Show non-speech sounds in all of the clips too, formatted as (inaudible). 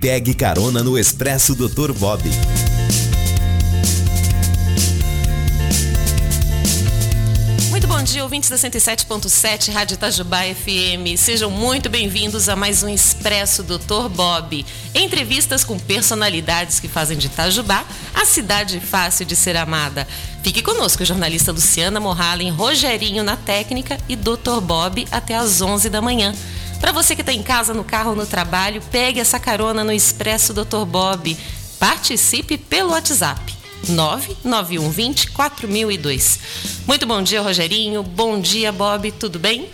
Pegue carona no Expresso Dr. Bob. Muito bom dia, ouvintes da 107.7 Rádio Itajubá FM. Sejam muito bem-vindos a mais um Expresso Dr. Bob. Entrevistas com personalidades que fazem de Itajubá a cidade fácil de ser amada. Fique conosco, jornalista Luciana Morhalen, Rogerinho na técnica e Dr. Bob até às 11 da manhã. Para você que está em casa, no carro no trabalho, pegue essa carona no Expresso Dr. Bob. Participe pelo WhatsApp 99120 4002. Muito bom dia, Rogerinho. Bom dia, Bob. Tudo bem?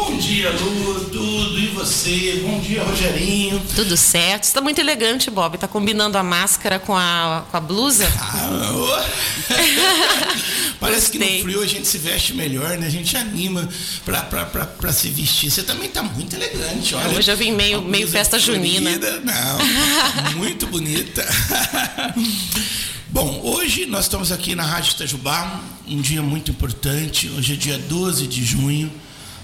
Bom dia, Lu, tudo e você? Bom dia, Rogerinho. Tudo certo. Está muito elegante, Bob. Está combinando a máscara com a, com a blusa? Ah, (laughs) Parece Gostei. que no frio a gente se veste melhor, né? A gente anima para se vestir. Você também está muito elegante, olha. Hoje eu vim meio, meio festa junina. Não, muito bonita. (laughs) Bom, hoje nós estamos aqui na Rádio Itajubá, um dia muito importante. Hoje é dia 12 de junho.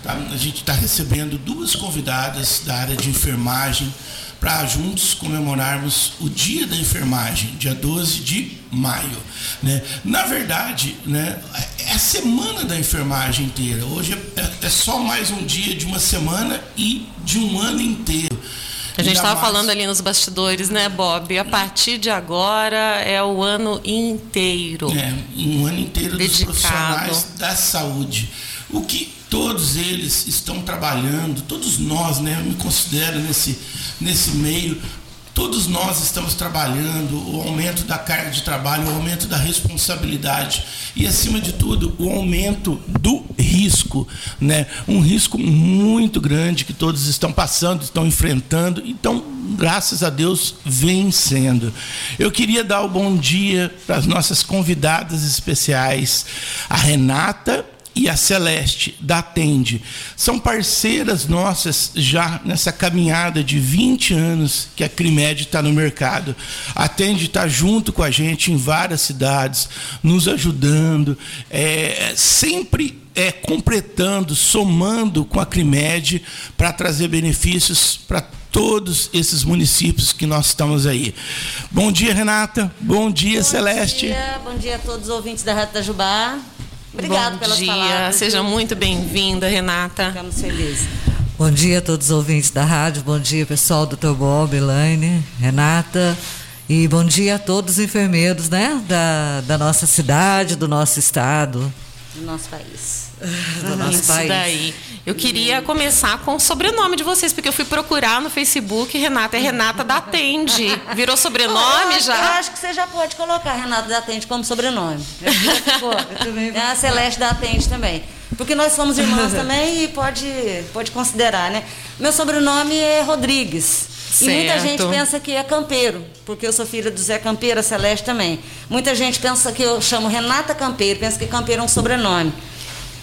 Tá? A gente está recebendo duas convidadas da área de enfermagem para juntos comemorarmos o Dia da Enfermagem, dia 12 de maio. Né? Na verdade, né, é a semana da enfermagem inteira. Hoje é, é só mais um dia de uma semana e de um ano inteiro. A gente estava falando ali nos bastidores, né, Bob? A partir de agora é o ano inteiro. É, um ano inteiro dedicado. dos profissionais da saúde. O que todos eles estão trabalhando, todos nós, né, eu me considero nesse, nesse meio, todos nós estamos trabalhando, o aumento da carga de trabalho, o aumento da responsabilidade e, acima de tudo, o aumento do risco, né? Um risco muito grande que todos estão passando, estão enfrentando, então, graças a Deus, vencendo. Eu queria dar o bom dia para as nossas convidadas especiais, a Renata e a Celeste da Atende. São parceiras nossas já nessa caminhada de 20 anos que a Crimed está no mercado. A Atende está junto com a gente em várias cidades, nos ajudando, é, sempre é, completando, somando com a Crimed para trazer benefícios para todos esses municípios que nós estamos aí. Bom dia, Renata. Bom dia, bom Celeste. Dia, bom dia a todos os ouvintes da Rádio Tajubá. Obrigada pelas dia. palavras. Seja muito bem-vinda, Renata. Ficamos felizes. Bom dia a todos os ouvintes da rádio, bom dia pessoal, doutor Bob, Elaine, Renata. E bom dia a todos os enfermeiros né, da, da nossa cidade, do nosso estado. Do nosso país (laughs) do nosso Isso país. daí. Eu queria começar com o sobrenome de vocês, porque eu fui procurar no Facebook, Renata é Renata da Atende. Virou sobrenome eu, já? Eu acho que você já pode colocar Renata da Atende como sobrenome. é a Celeste da Atende também. Porque nós somos irmãs (laughs) também e pode, pode considerar, né? Meu sobrenome é Rodrigues. Certo. E muita gente pensa que é campeiro, porque eu sou filha do Zé Campeiro, a Celeste também. Muita gente pensa que eu chamo Renata Campeiro, pensa que campeiro é um sobrenome.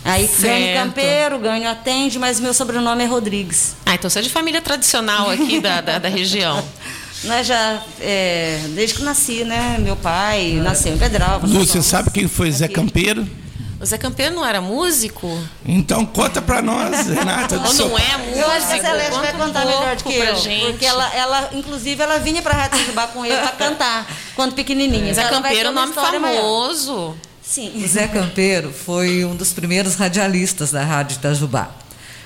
Aí certo. ganho campeiro, ganho atende, mas meu sobrenome é Rodrigues. Ah, então você é de família tradicional aqui da, da, da, região. (laughs) Nós já, é, desde que nasci, né? Meu pai nasceu em Pedral. Você sabe quem foi Zé Campeiro? O Zé Campeiro não era músico? Então conta pra nós, Renata. Ou não é músico? Eu acho que a Celeste vai contar melhor do que eu. Gente. Porque ela, ela, inclusive, ela vinha pra Rádio Jubá com ele pra cantar, quando pequenininha. Zé Campeiro é um nome famoso. Maior. Sim. O Zé Campeiro foi um dos primeiros radialistas da Rádio Itajubá.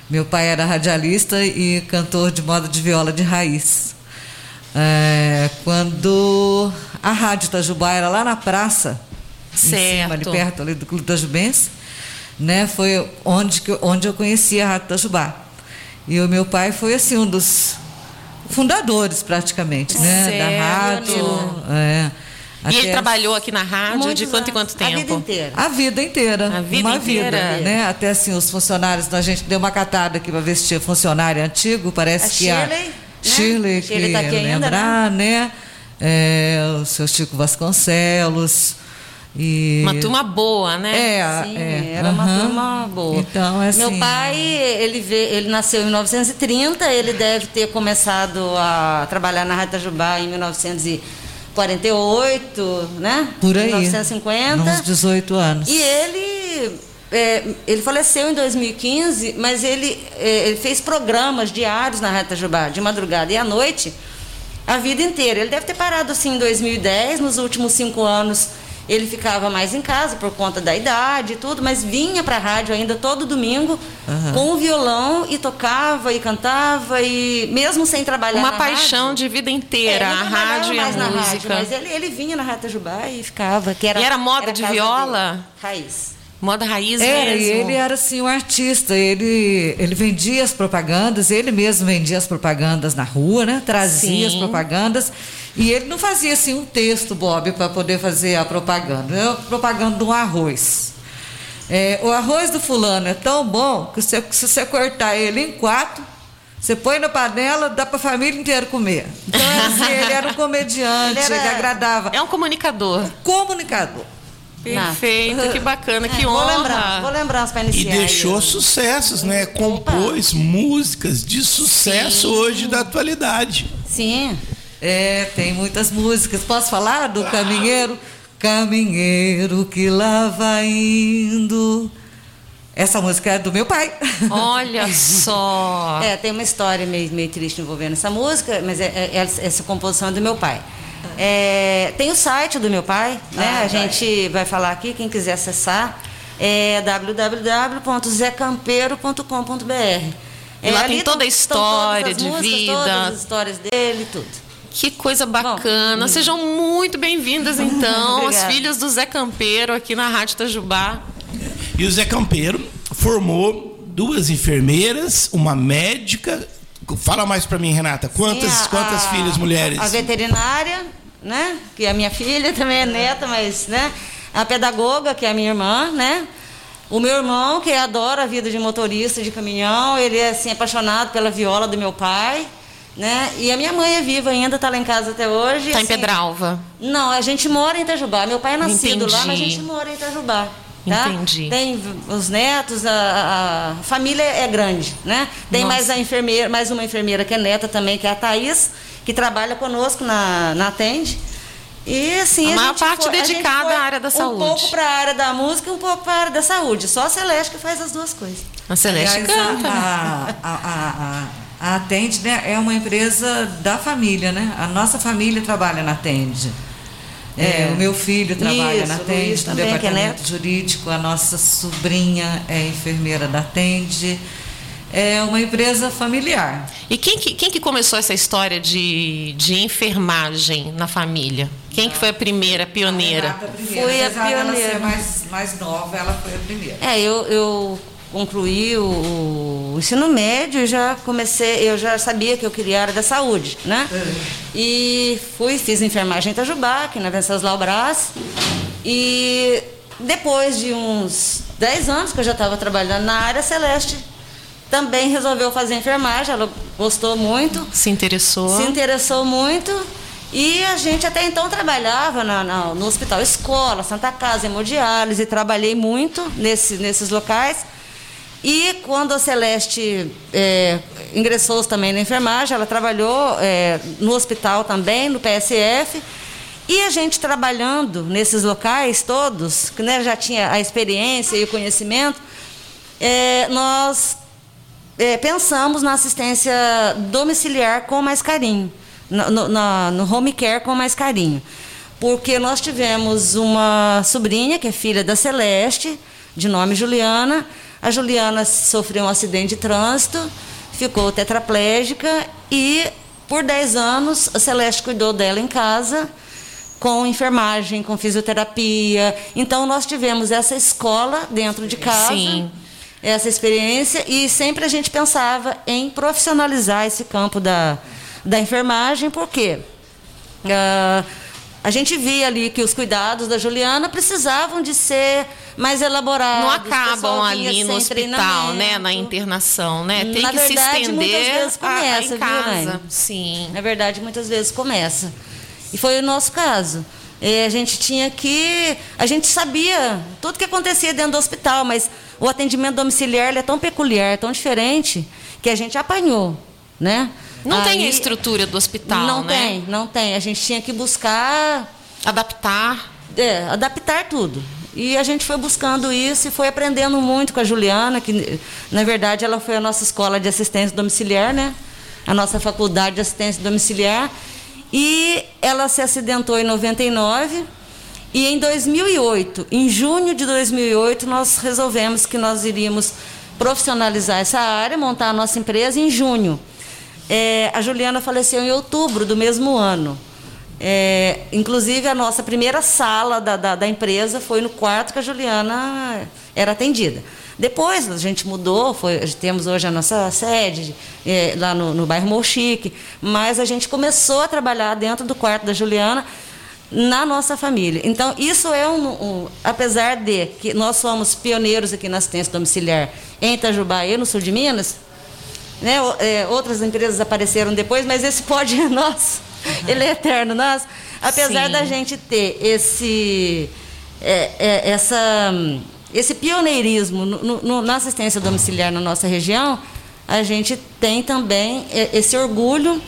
Meu pai era radialista e cantor de moda de viola de raiz. É, quando a Rádio Itajubá era lá na praça, certo. em cima, ali perto ali do Clube Itajubense, né, foi onde, que, onde eu conheci a Rádio Itajubá. E o meu pai foi assim um dos fundadores praticamente, né, certo. da rádio. É. Até e ele trabalhou aqui na rádio de quanto em quanto tempo? A vida inteira. A vida inteira. A vida uma inteira. Vida, né? Até assim, os funcionários, a gente deu uma catada aqui para ver se tinha funcionário antigo, parece a que Shirley, a né? Shirley, Shirley que tá aqui lembrar, ainda, né? né? É, o seu Chico Vasconcelos. E... Uma turma boa, né? É, Sim, é. era uma uhum. turma boa. Então, é assim, Meu pai, ele, vê, ele nasceu em 1930, ele deve ter começado a trabalhar na Rádio Itajubá em 1930. 48, né? Por aí. 1950. Uns 18 anos. E ele é, ele faleceu em 2015, mas ele, é, ele, fez programas diários na Reta Jubá, de madrugada e à noite, a vida inteira. Ele deve ter parado assim em 2010, nos últimos cinco anos ele ficava mais em casa por conta da idade e tudo, mas vinha para a rádio ainda todo domingo uhum. com o violão e tocava e cantava e mesmo sem trabalhar uma na paixão rádio, de vida inteira, é, a rádio e a música. Rádio, mas ele, ele vinha na Rádio Jubá e ficava. Que era, e era moda era de viola? Dele, raiz. Moda raiz era, mesmo. E ele era assim um artista. Ele, ele vendia as propagandas, ele mesmo vendia as propagandas na rua, né? Trazia Sim. as propagandas. E ele não fazia assim um texto, Bob, para poder fazer a propaganda. Era propaganda de um arroz. É, o arroz do fulano é tão bom que você, se você cortar ele em quatro, você põe na panela, dá para a família inteira comer. Então, era assim, ele era um comediante, ele, era... ele agradava. É um comunicador. Comunicador. Perfeito, que bacana, é, que honra. Vou lembrar, vou lembrar iniciar. E deixou aí. sucessos, né? Compôs Opa. músicas de sucesso Sim. hoje da atualidade. Sim. É, tem muitas músicas. Posso falar do Caminheiro? Caminheiro que lá vai indo. Essa música é do meu pai. Olha (laughs) só! é, tem uma história meio, meio triste envolvendo essa música, mas é, é, é essa composição é do meu pai. É, tem o site do meu pai, né? Ah, a gente vai falar aqui, quem quiser acessar, é www.zecampeiro.com.br. E lá é, tem toda a história de músicas, vida. Todas as histórias dele, tudo. Que coisa bacana. Bom, Sejam muito bem-vindas, (laughs) então, os filhos do Zé Campeiro aqui na Rádio Itajubá. E o Zé Campeiro formou duas enfermeiras, uma médica. Fala mais para mim, Renata. Quantas, Sim, a, quantas a, filhas, mulheres? A veterinária, né? Que é a minha filha, também é neta, mas, né? A pedagoga, que é a minha irmã, né? O meu irmão, que adora a vida de motorista de caminhão, ele é assim apaixonado pela viola do meu pai. Né? E a minha mãe é viva ainda, está lá em casa até hoje. Está assim, em Pedralva? Não, a gente mora em Itajubá. Meu pai é nascido Entendi. lá, mas a gente mora em Itajubá. Tá? Entendi. Tem os netos, a, a, família é grande, né? Tem Nossa. mais a enfermeira, mais uma enfermeira que é neta também, que é a Thaís, que trabalha conosco na, na Atende. E assim, a, a maior parte foi, dedicada à área da saúde. Um pouco para a área da música e um pouco para a área da saúde. Só a Celeste que faz as duas coisas. A Celeste Aliás, canta. A, a, a, Atende né, é uma empresa da família, né? A nossa família trabalha na Atende. É, é. o meu filho trabalha Isso, na Atende, no é departamento é jurídico, a nossa sobrinha é enfermeira da Atende. É uma empresa familiar. E quem que, quem que começou essa história de, de enfermagem na família? Quem que foi a primeira pioneira? A foi a pioneira. Ela mais, mais nova, ela foi a primeira. É, eu, eu concluí o, o, ensino médio, já comecei, eu já sabia que eu queria a área da saúde, né? É. E fui, fiz enfermagem em Itajubá, aqui na Venceslau Brás. E depois de uns 10 anos que eu já estava trabalhando na área, Celeste também resolveu fazer enfermagem, ela gostou muito. Se interessou. Se interessou muito. E a gente até então trabalhava na, na, no Hospital Escola, Santa Casa, Hemodiálise, trabalhei muito nesse, nesses locais. E quando a Celeste é, ingressou também na enfermagem, ela trabalhou é, no hospital também, no PSF. E a gente trabalhando nesses locais todos, que né, já tinha a experiência e o conhecimento, é, nós é, pensamos na assistência domiciliar com mais carinho, no, no, no home care com mais carinho. Porque nós tivemos uma sobrinha, que é filha da Celeste, de nome Juliana, a Juliana sofreu um acidente de trânsito, ficou tetraplégica e por 10 anos a Celeste cuidou dela em casa com enfermagem, com fisioterapia. Então nós tivemos essa escola dentro de casa. Sim. Essa experiência e sempre a gente pensava em profissionalizar esse campo da, da enfermagem, porque uh, a gente via ali que os cuidados da Juliana precisavam de ser mais elaborados. Não acabam ali no hospital, né? Na internação, né? Tem Na que verdade, se estender muitas vezes começa, a, em casa. Viu, Sim. Na verdade, muitas vezes começa. E foi o nosso caso. E a gente tinha que. A gente sabia tudo que acontecia dentro do hospital, mas o atendimento domiciliar é tão peculiar, tão diferente, que a gente apanhou. Né? Não Aí, tem a estrutura do hospital, não né? Não tem, não tem. A gente tinha que buscar. Adaptar. É, adaptar tudo. E a gente foi buscando isso e foi aprendendo muito com a Juliana, que na verdade ela foi a nossa escola de assistência domiciliar, né? A nossa faculdade de assistência domiciliar. E ela se acidentou em 99 e em 2008, em junho de 2008, nós resolvemos que nós iríamos profissionalizar essa área, montar a nossa empresa em junho. É, a Juliana faleceu em outubro do mesmo ano. É, inclusive, a nossa primeira sala da, da, da, empresa foi no quarto que a Juliana era atendida. Depois a gente mudou, foi, temos hoje a nossa sede é, lá no, no bairro Molchique, mas a gente começou a trabalhar dentro do quarto da Juliana na nossa família. Então, isso é um, um, Apesar de que nós somos pioneiros aqui na assistência domiciliar em Itajubá e no sul de Minas, né, é, outras empresas apareceram depois, mas esse pode é nosso, uhum. ele é eterno nosso. Apesar Sim. da gente ter esse, é, é, essa, esse pioneirismo no, no, na assistência domiciliar na nossa região, a gente tem também é, esse orgulho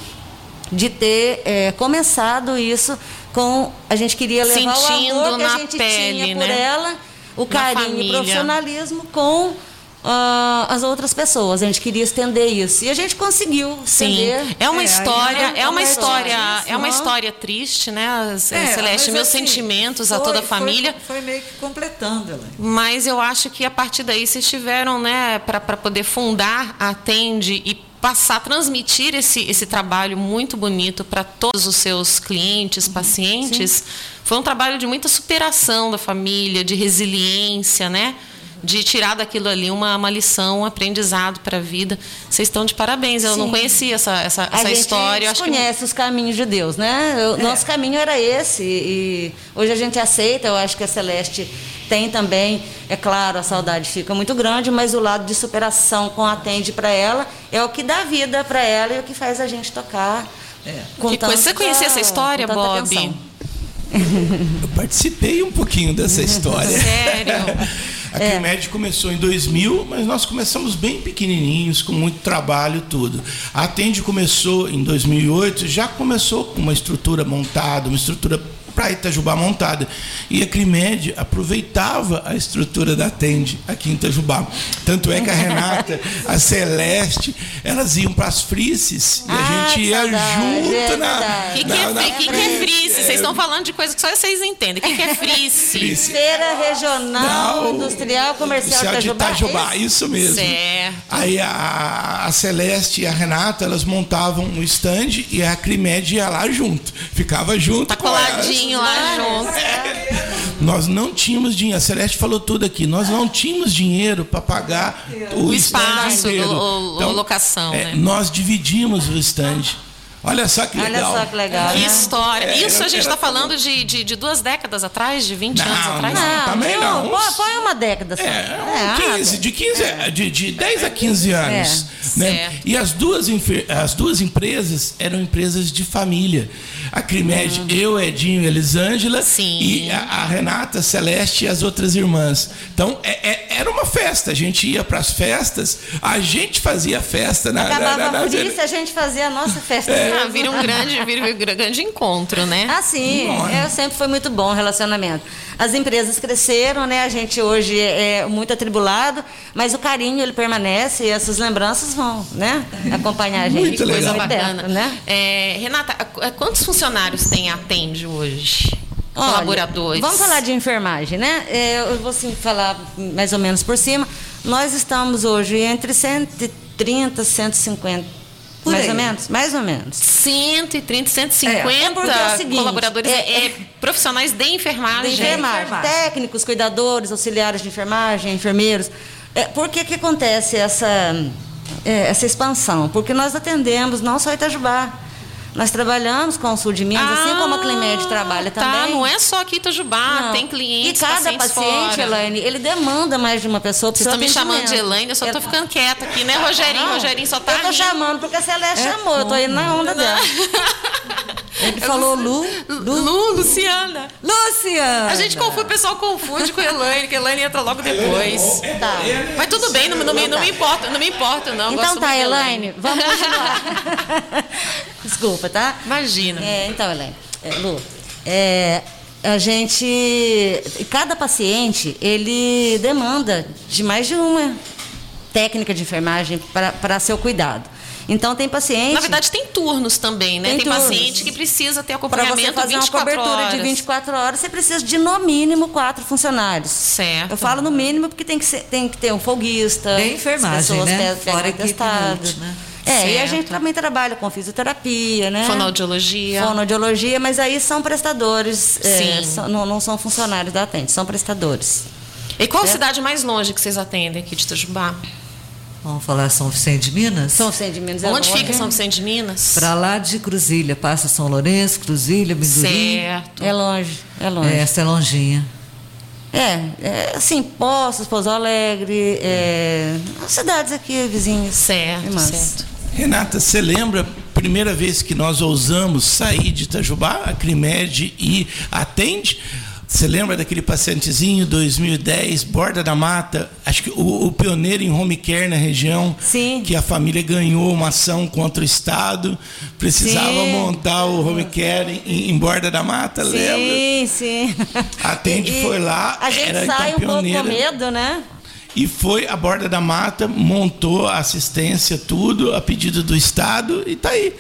de ter é, começado isso com a gente queria levar Sentindo o amor que a gente pele, tinha né? por ela, o carinho e profissionalismo com Uh, as outras pessoas. A gente queria estender isso e a gente conseguiu estender. Sim, é uma é, história, é uma história, é uma história triste, né, é, Celeste? Meus assim, sentimentos foi, a toda a família. Foi, foi, meio que completando ela. Mas eu acho que a partir daí vocês tiveram, né, para poder fundar a Atende e passar, transmitir esse, esse trabalho muito bonito para todos os seus clientes, uhum. pacientes, Sim. foi um trabalho de muita superação da família, de resiliência, né? De tirar daquilo ali uma, uma lição, um aprendizado para a vida. Vocês estão de parabéns. Eu Sim. não conhecia essa, essa, a essa história. A gente conhece que... os caminhos de Deus, né? O é. nosso caminho era esse. E hoje a gente aceita. Eu acho que a Celeste tem também, é claro, a saudade fica muito grande, mas o lado de superação com atende para ela é o que dá vida para ela e o que faz a gente tocar. É. Com que tanta, coisa. Você conhecia essa história, Bob? Atenção. Eu participei um pouquinho dessa (laughs) história. Sério? (laughs) A é. começou em 2000, mas nós começamos bem pequenininhos, com muito trabalho tudo. A Atende começou em 2008, já começou com uma estrutura montada, uma estrutura para Itajubá montada. E a Crimed aproveitava a estrutura da Tende aqui em Itajubá. Tanto é que a Renata, a Celeste, elas iam para as frices e a ah, gente ia junto é na. O que, que, é, que, que é frice? Vocês estão falando de coisas que só vocês entendem. O que, que é (laughs) frice? Feira Regional Não, Industrial Comercial de Itajubá. Itajubá isso mesmo. Certo. Aí a, a Celeste e a Renata, elas montavam um stand e a Crimed ia lá junto. Ficava junto. Tá coladinho lá junto. (laughs) Nós não tínhamos dinheiro. A Celeste falou tudo aqui. Nós não tínhamos dinheiro para pagar o, o espaço, o, então, locação. É, né? Nós dividimos o stand. Olha só que legal. Olha só que legal. Que né? história. É, Isso a gente está falando de, de, de, duas décadas atrás, de 20 não, anos atrás? Não, também não. Põe, põe uma década só. É, é 15, de, 15 é. de, de 10 a 15 anos. É. Né? E as duas, as duas empresas eram empresas de família. A Crimed, uhum. eu, Edinho e Elisângela. Sim. E a, a, Renata, Celeste e as outras irmãs. Então, é, é, era uma festa. A gente ia para as festas, a gente fazia festa na. Acabava na, na, na, na... a gente fazia a nossa festa. É. Ah, vira um grande, vira um grande encontro, né? Ah, sim. É, sempre foi muito bom o relacionamento. As empresas cresceram, né? A gente hoje é muito atribulado, mas o carinho ele permanece e essas lembranças vão, né? Acompanhar a gente. Muito coisa legal. bacana, né? É, Renata, quantos funcionários tem Atende hoje? Olha, Colaboradores. Vamos falar de enfermagem, né? É, eu vou sim, falar mais ou menos por cima. Nós estamos hoje entre 130 e 150 por mais aí. ou menos? Mais ou menos. 130, 150 é, é, é seguinte, colaboradores, é, é, profissionais de enfermagem. De enfermagem. enfermagem. Técnicos, cuidadores, auxiliares de enfermagem, enfermeiros. É, por que, que acontece essa, é, essa expansão? Porque nós atendemos não só Itajubá, nós trabalhamos com o sul de Minas, ah, assim como a ah, Climed trabalha tá, também. Não é só aqui Itajubá, não. tem clientes. E cada paciente, fora. Elaine, ele demanda mais de uma pessoa. Vocês estão me chamando de Elaine, eu só estou ficando quieta aqui, né, Rogerinho? Não, Rogerinho só tá. Eu estou chamando porque a Celeste é. chamou, eu estou indo na onda dela. (laughs) Ele falou Lu, Lu. Lu, Luciana. Luciana. A gente confunde, o pessoal confunde com a Elaine, que a Elaine entra logo depois. Tá. Mas tudo bem, não, não, me, não me importa, não me importa, não. Então tá, Elaine, vamos continuar. (laughs) Desculpa, tá? Imagina. É, então, Elaine, é, Lu, é, a gente. Cada paciente, ele demanda de mais de uma técnica de enfermagem para seu cuidado. Então tem paciente. Na verdade, tem turnos também, né? Tem, tem paciente que precisa ter acompanhamento Para você fazer uma cobertura horas. de 24 horas, você precisa de no mínimo quatro funcionários. Certo. Eu falo no mínimo porque tem que, ser, tem que ter um folguista. Tem enfermagem, pessoas né? Fora testado. Né? É, certo. e a gente também trabalha com fisioterapia, né? Fonoaudiologia. Fonoaudiologia, mas aí são prestadores, é, são, não, não, são funcionários da Atende, são prestadores. E qual certo? cidade mais longe que vocês atendem aqui de Itajubá? Vamos falar São Vicente de Minas? São Vicente de Minas. É Onde longe. fica São Vicente de Minas? Para lá de Cruzilha, passa São Lourenço, Cruzilha, Mindurim. Certo. É longe, é longe. É, essa é longinha. É, é assim, Poços, Pouso Alegre, é, as cidades aqui vizinhas. Certo, certo. Renata, você lembra a primeira vez que nós ousamos sair de Itajubá, a Crimed e atende? Você lembra daquele pacientezinho 2010, Borda da Mata? Acho que o, o, pioneiro em home care na região. Sim. Que a família ganhou uma ação contra o Estado, precisava sim. montar o home care em, em Borda da Mata, sim, lembra? Sim, sim. Atende e, foi lá. A gente era sai então, um pouco com medo, né? E foi a Borda da Mata, montou a assistência, tudo, a pedido do Estado, e está aí.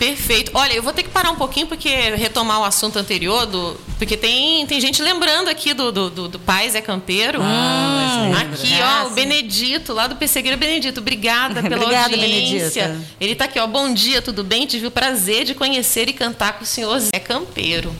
Perfeito. Olha, eu vou ter que parar um pouquinho porque retomar o assunto anterior, do, porque tem, tem gente lembrando aqui do, do, do, do pai Zé Campeiro. Ah, aqui, ó, o Benedito, lá do Pessegueira Benedito. Obrigada (laughs) pela Obrigada, audiência. Benedita. Ele está aqui, ó. Bom dia, tudo bem? Tive o prazer de conhecer e cantar com o senhor Zé Campeiro.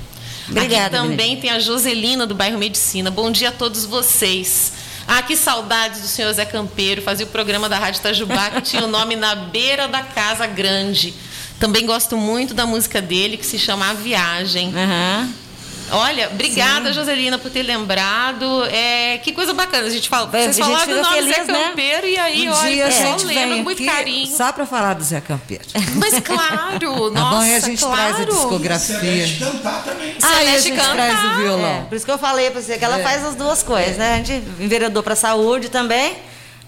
Obrigada, aqui também Benedita. tem a Joselina do bairro Medicina. Bom dia a todos vocês. Ah, que saudades do senhor Zé Campeiro. Fazia o programa da Rádio Itajubá que tinha o nome Na Beira da Casa Grande. Também gosto muito da música dele, que se chama A Viagem. Uhum. Olha, obrigada, Sim. Joselina, por ter lembrado. É, que coisa bacana. A gente fala, vocês falaram do nome feliz, Zé Campeiro né? e aí, um olha, gente lembra vem muito carinho. Só para falar do Zé Campeiro. (laughs) Mas claro, (laughs) Tá nossa, e a gente claro. traz a discografia. Celeste cantar também. Ah, e a Celeste traz o violão. É, por isso que eu falei para você que ela É. faz as duas coisas, né? A gente enveredou para saúde também,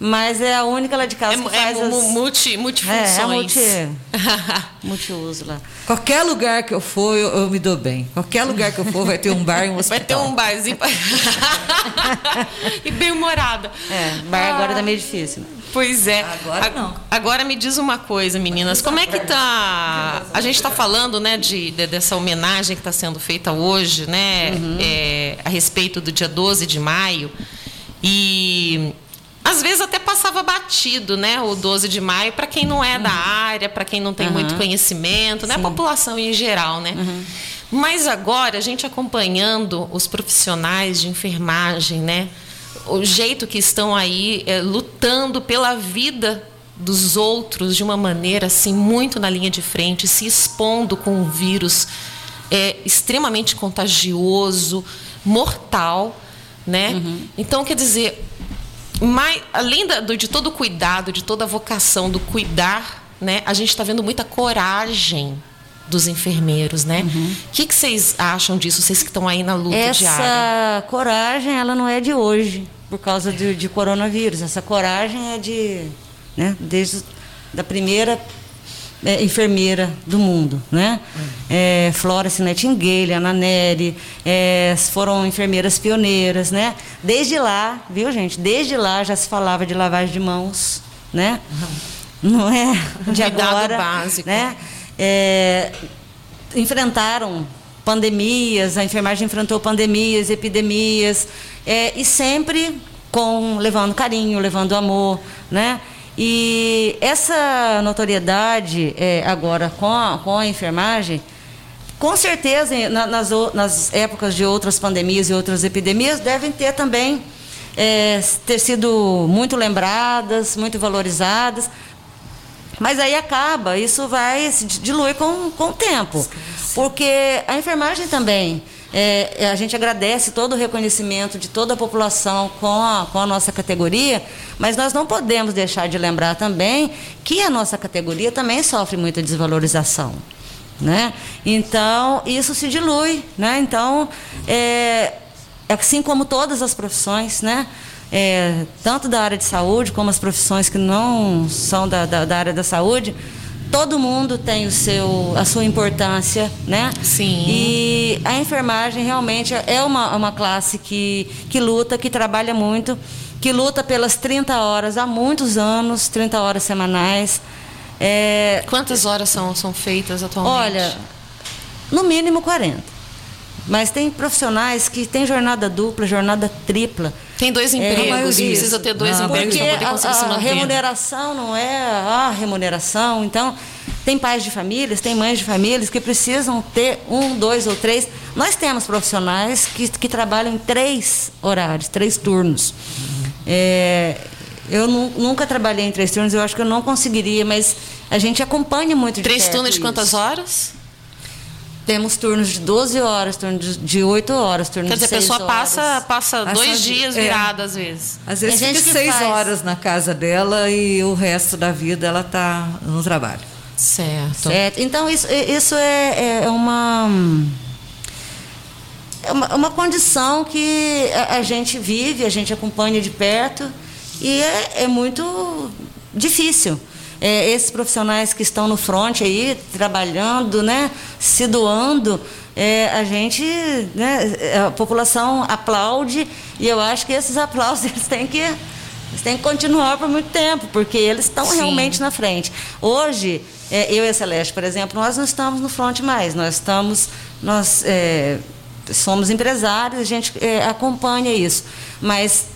mas é a única lá de casa É, que é faz as... mu- multi, É, multifunções. é multi, (laughs) multiuso lá. Qualquer lugar que eu for, eu, eu me dou bem. Qualquer lugar que eu for, vai ter um bar e um hospital. (laughs) Vai ter um barzinho. (laughs) e bem humorada. É, bar agora tá meio difícil. né? Pois é. Agora A- não. Agora me diz uma coisa, meninas. Como é que tá. A gente está falando, né, de, de- dessa homenagem que está sendo feita hoje, né, Uhum. é, a respeito do dia 12 de maio. E às vezes até passava batido, né, o 12 de maio, para quem não é da área, para quem não tem Uhum. muito conhecimento, né, a população em geral, né. Uhum. Mas agora, a gente acompanhando os profissionais de enfermagem, né, o jeito que estão aí é, lutando pela vida dos outros de uma maneira assim muito na linha de frente, se expondo com um vírus é, extremamente contagioso, mortal, né? Então quer dizer, mais, além da- do- de todo o cuidado, de toda a vocação do cuidar, né? A gente está vendo muita coragem dos enfermeiros, né? O que, que vocês acham disso? Vocês que estão aí na luta diária? Essa coragem, ela não é de hoje, por causa de, de coronavírus. Essa coragem é de, né, desde da primeira é, enfermeira do mundo, né? É, Florence Nightingale, Ana Neri, é, foram enfermeiras pioneiras, né? Desde lá, viu gente? Desde lá já se falava de lavagem de mãos, né? Não é de agora, básico. né? É, enfrentaram pandemias, a enfermagem enfrentou pandemias, epidemias, é, e sempre com levando carinho, levando amor, né? E essa notoriedade é, agora com a, com a enfermagem, com certeza na- nas, nas épocas de outras pandemias e outras epidemias devem ter também é, ter sido muito lembradas, muito valorizadas, mas aí acaba, isso vai se diluir com, com o tempo. Porque a enfermagem também, é, a gente agradece todo o reconhecimento de toda a população com a, com a nossa categoria, mas nós não podemos deixar de lembrar também que a nossa categoria também sofre muita desvalorização. Né? Então, isso se dilui. Né? Então, é, assim como todas as profissões, né? É, tanto da área de saúde como as profissões que não são da, da, da área da saúde, todo mundo tem o seu, a sua importância, né? Sim. E a enfermagem realmente é uma, uma classe que, que luta, que trabalha muito, que luta pelas 30 horas há muitos anos, 30 horas semanais. É, Quantas horas são, são feitas atualmente? Olha, no mínimo 40. Mas tem profissionais que têm jornada dupla, jornada tripla. Tem dois é, empregos, é, precisa ter dois não, empregos para poder conseguir a, se manter. A remuneração não é a remuneração. Então, tem pais de famílias, tem mães de famílias que precisam ter um, dois ou três. Nós temos profissionais que, que trabalham em três horários, três turnos. É, eu nunca trabalhei em três turnos, eu acho que eu não conseguiria, mas a gente acompanha muito de Três turnos de quantas horas? Temos turnos de 12 horas, turnos de 8 horas, turnos Quer dizer, de 6 a pessoa passa, passa dois dias é. virada, às vezes. Às vezes fica seis faz... horas na casa dela e o resto da vida ela está no trabalho. Certo. certo. Então, isso, isso é, é uma, é uma, uma condição que a, a, gente vive, a gente acompanha de perto e é, é muito difícil. É, esses profissionais que estão no front aí, trabalhando, né, se doando, é, a gente, né, a população aplaude e eu acho que esses aplausos (laughs) eles têm que eles têm que continuar por muito tempo, porque eles estão realmente na frente. Hoje, é, eu e a Celeste, por exemplo, nós não estamos no front mais, nós estamos, nós é, somos empresários, a gente é, acompanha isso. Mas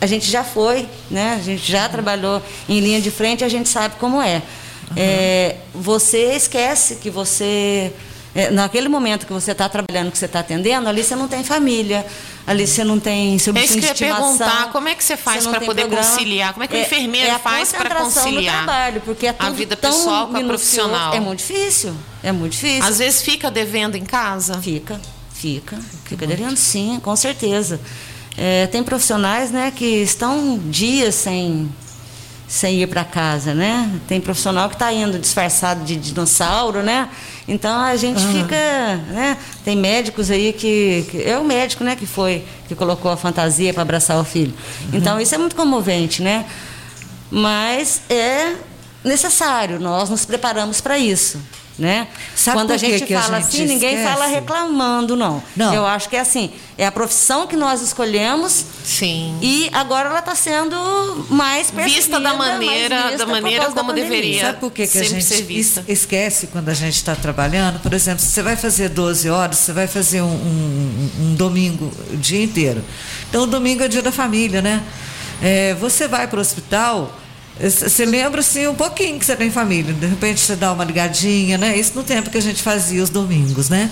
a gente já foi, né? a gente já trabalhou em linha de frente, a gente sabe como é. Uhum. é você esquece que você é, naquele momento que você está trabalhando, que você está atendendo, ali você não tem família, ali você não tem seu É eu ia perguntar, como é que você faz para poder programa. conciliar? Como é que o é, enfermeiro é faz para conciliar trabalho, porque é a vida pessoal com a profissional? É muito difícil, é muito difícil. Às vezes fica devendo em casa? Fica, fica, fica devendo sim, com certeza. É, tem profissionais né, que estão dias sem sem ir para casa, né? Tem profissional que está indo disfarçado de dinossauro, né? Então a gente uhum. fica, né? Tem médicos aí que, que, é o médico, né, que foi que colocou a fantasia para abraçar o filho. Uhum. Então isso é muito comovente, né? Mas é necessário, nós nos preparamos para isso. Né? Sabe Quando a gente que fala a gente assim, esquece? ninguém fala reclamando, não. não. Eu acho que é assim, é a profissão que nós escolhemos. Sim. E agora ela está sendo mais vista da maneira, vista da maneira como deveria. Sabe por que, que a gente esquece quando a gente está trabalhando? Por exemplo, você vai fazer 12 horas, você vai fazer um, um, um domingo o dia inteiro. Então, o domingo é dia da família, né? É, você vai para o hospital você lembra assim um pouquinho que você tem família, de repente você dá uma ligadinha, né? Isso no tempo que a gente fazia os domingos, né?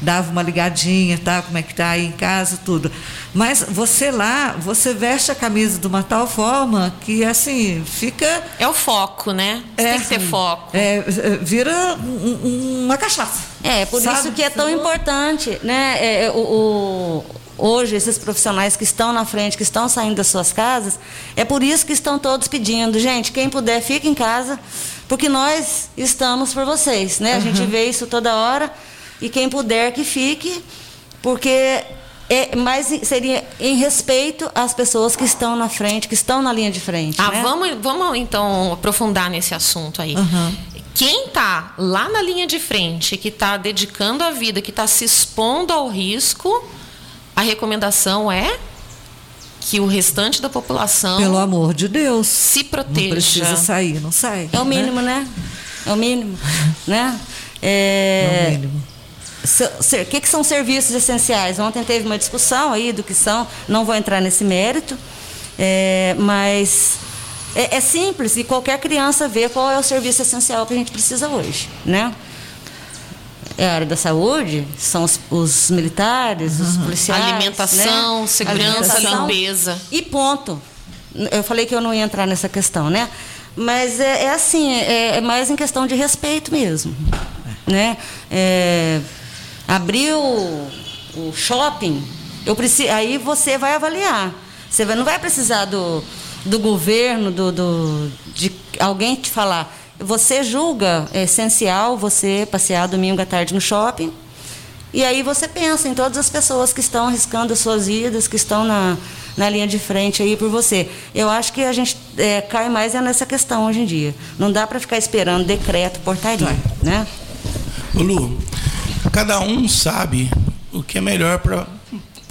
Dava uma ligadinha, tá? Como é que tá aí em casa, tudo. Mas você lá, você veste a camisa de uma tal forma que assim, fica. É o foco, né? Você é, tem que ter foco. É, vira um, uma cachaça. É, por sabe? isso que é tão importante, né? É, o, o hoje, esses profissionais que estão na frente, que estão saindo das suas casas, é por isso que estão todos pedindo, gente, quem puder, fique em casa, porque nós estamos por vocês, né? A uhum. gente vê isso toda hora, e quem puder que fique, porque é, mais seria em respeito às pessoas que estão na frente, que estão na linha de frente. Ah, né? vamos, vamos então aprofundar nesse assunto aí. Uhum. Quem está lá na linha de frente, que está dedicando a vida, que está se expondo ao risco, a recomendação é que o restante da população. Pelo amor de Deus. Se proteja. Não precisa sair, não sai. É o mínimo, né? né? É o mínimo. (laughs) né? É... é o mínimo. O que, que são serviços essenciais? Ontem teve uma discussão aí do que são, não vou entrar nesse mérito, é, mas é, é, simples e qualquer criança vê qual é o serviço essencial que a gente precisa hoje, né? É a área da saúde, são os, os militares, uhum. os policiais. Alimentação, né? segurança, Alimentação, limpeza. E ponto. Eu falei que eu não ia entrar nessa questão, né? Mas é, é assim, é, é, mais em questão de respeito mesmo. Né? É, abriu o shopping, eu preciso, aí você vai avaliar. Você não vai precisar do, do governo, do, do, de alguém te falar você julga essencial você passear domingo à tarde no shopping. E aí você pensa em todas as pessoas que estão arriscando as suas vidas, que estão na, na linha de frente aí por você. Eu acho que a gente é, cai mais é nessa questão hoje em dia. Não dá para ficar esperando decreto, portaria, tá. né? Ô Lu, cada um sabe o que é melhor para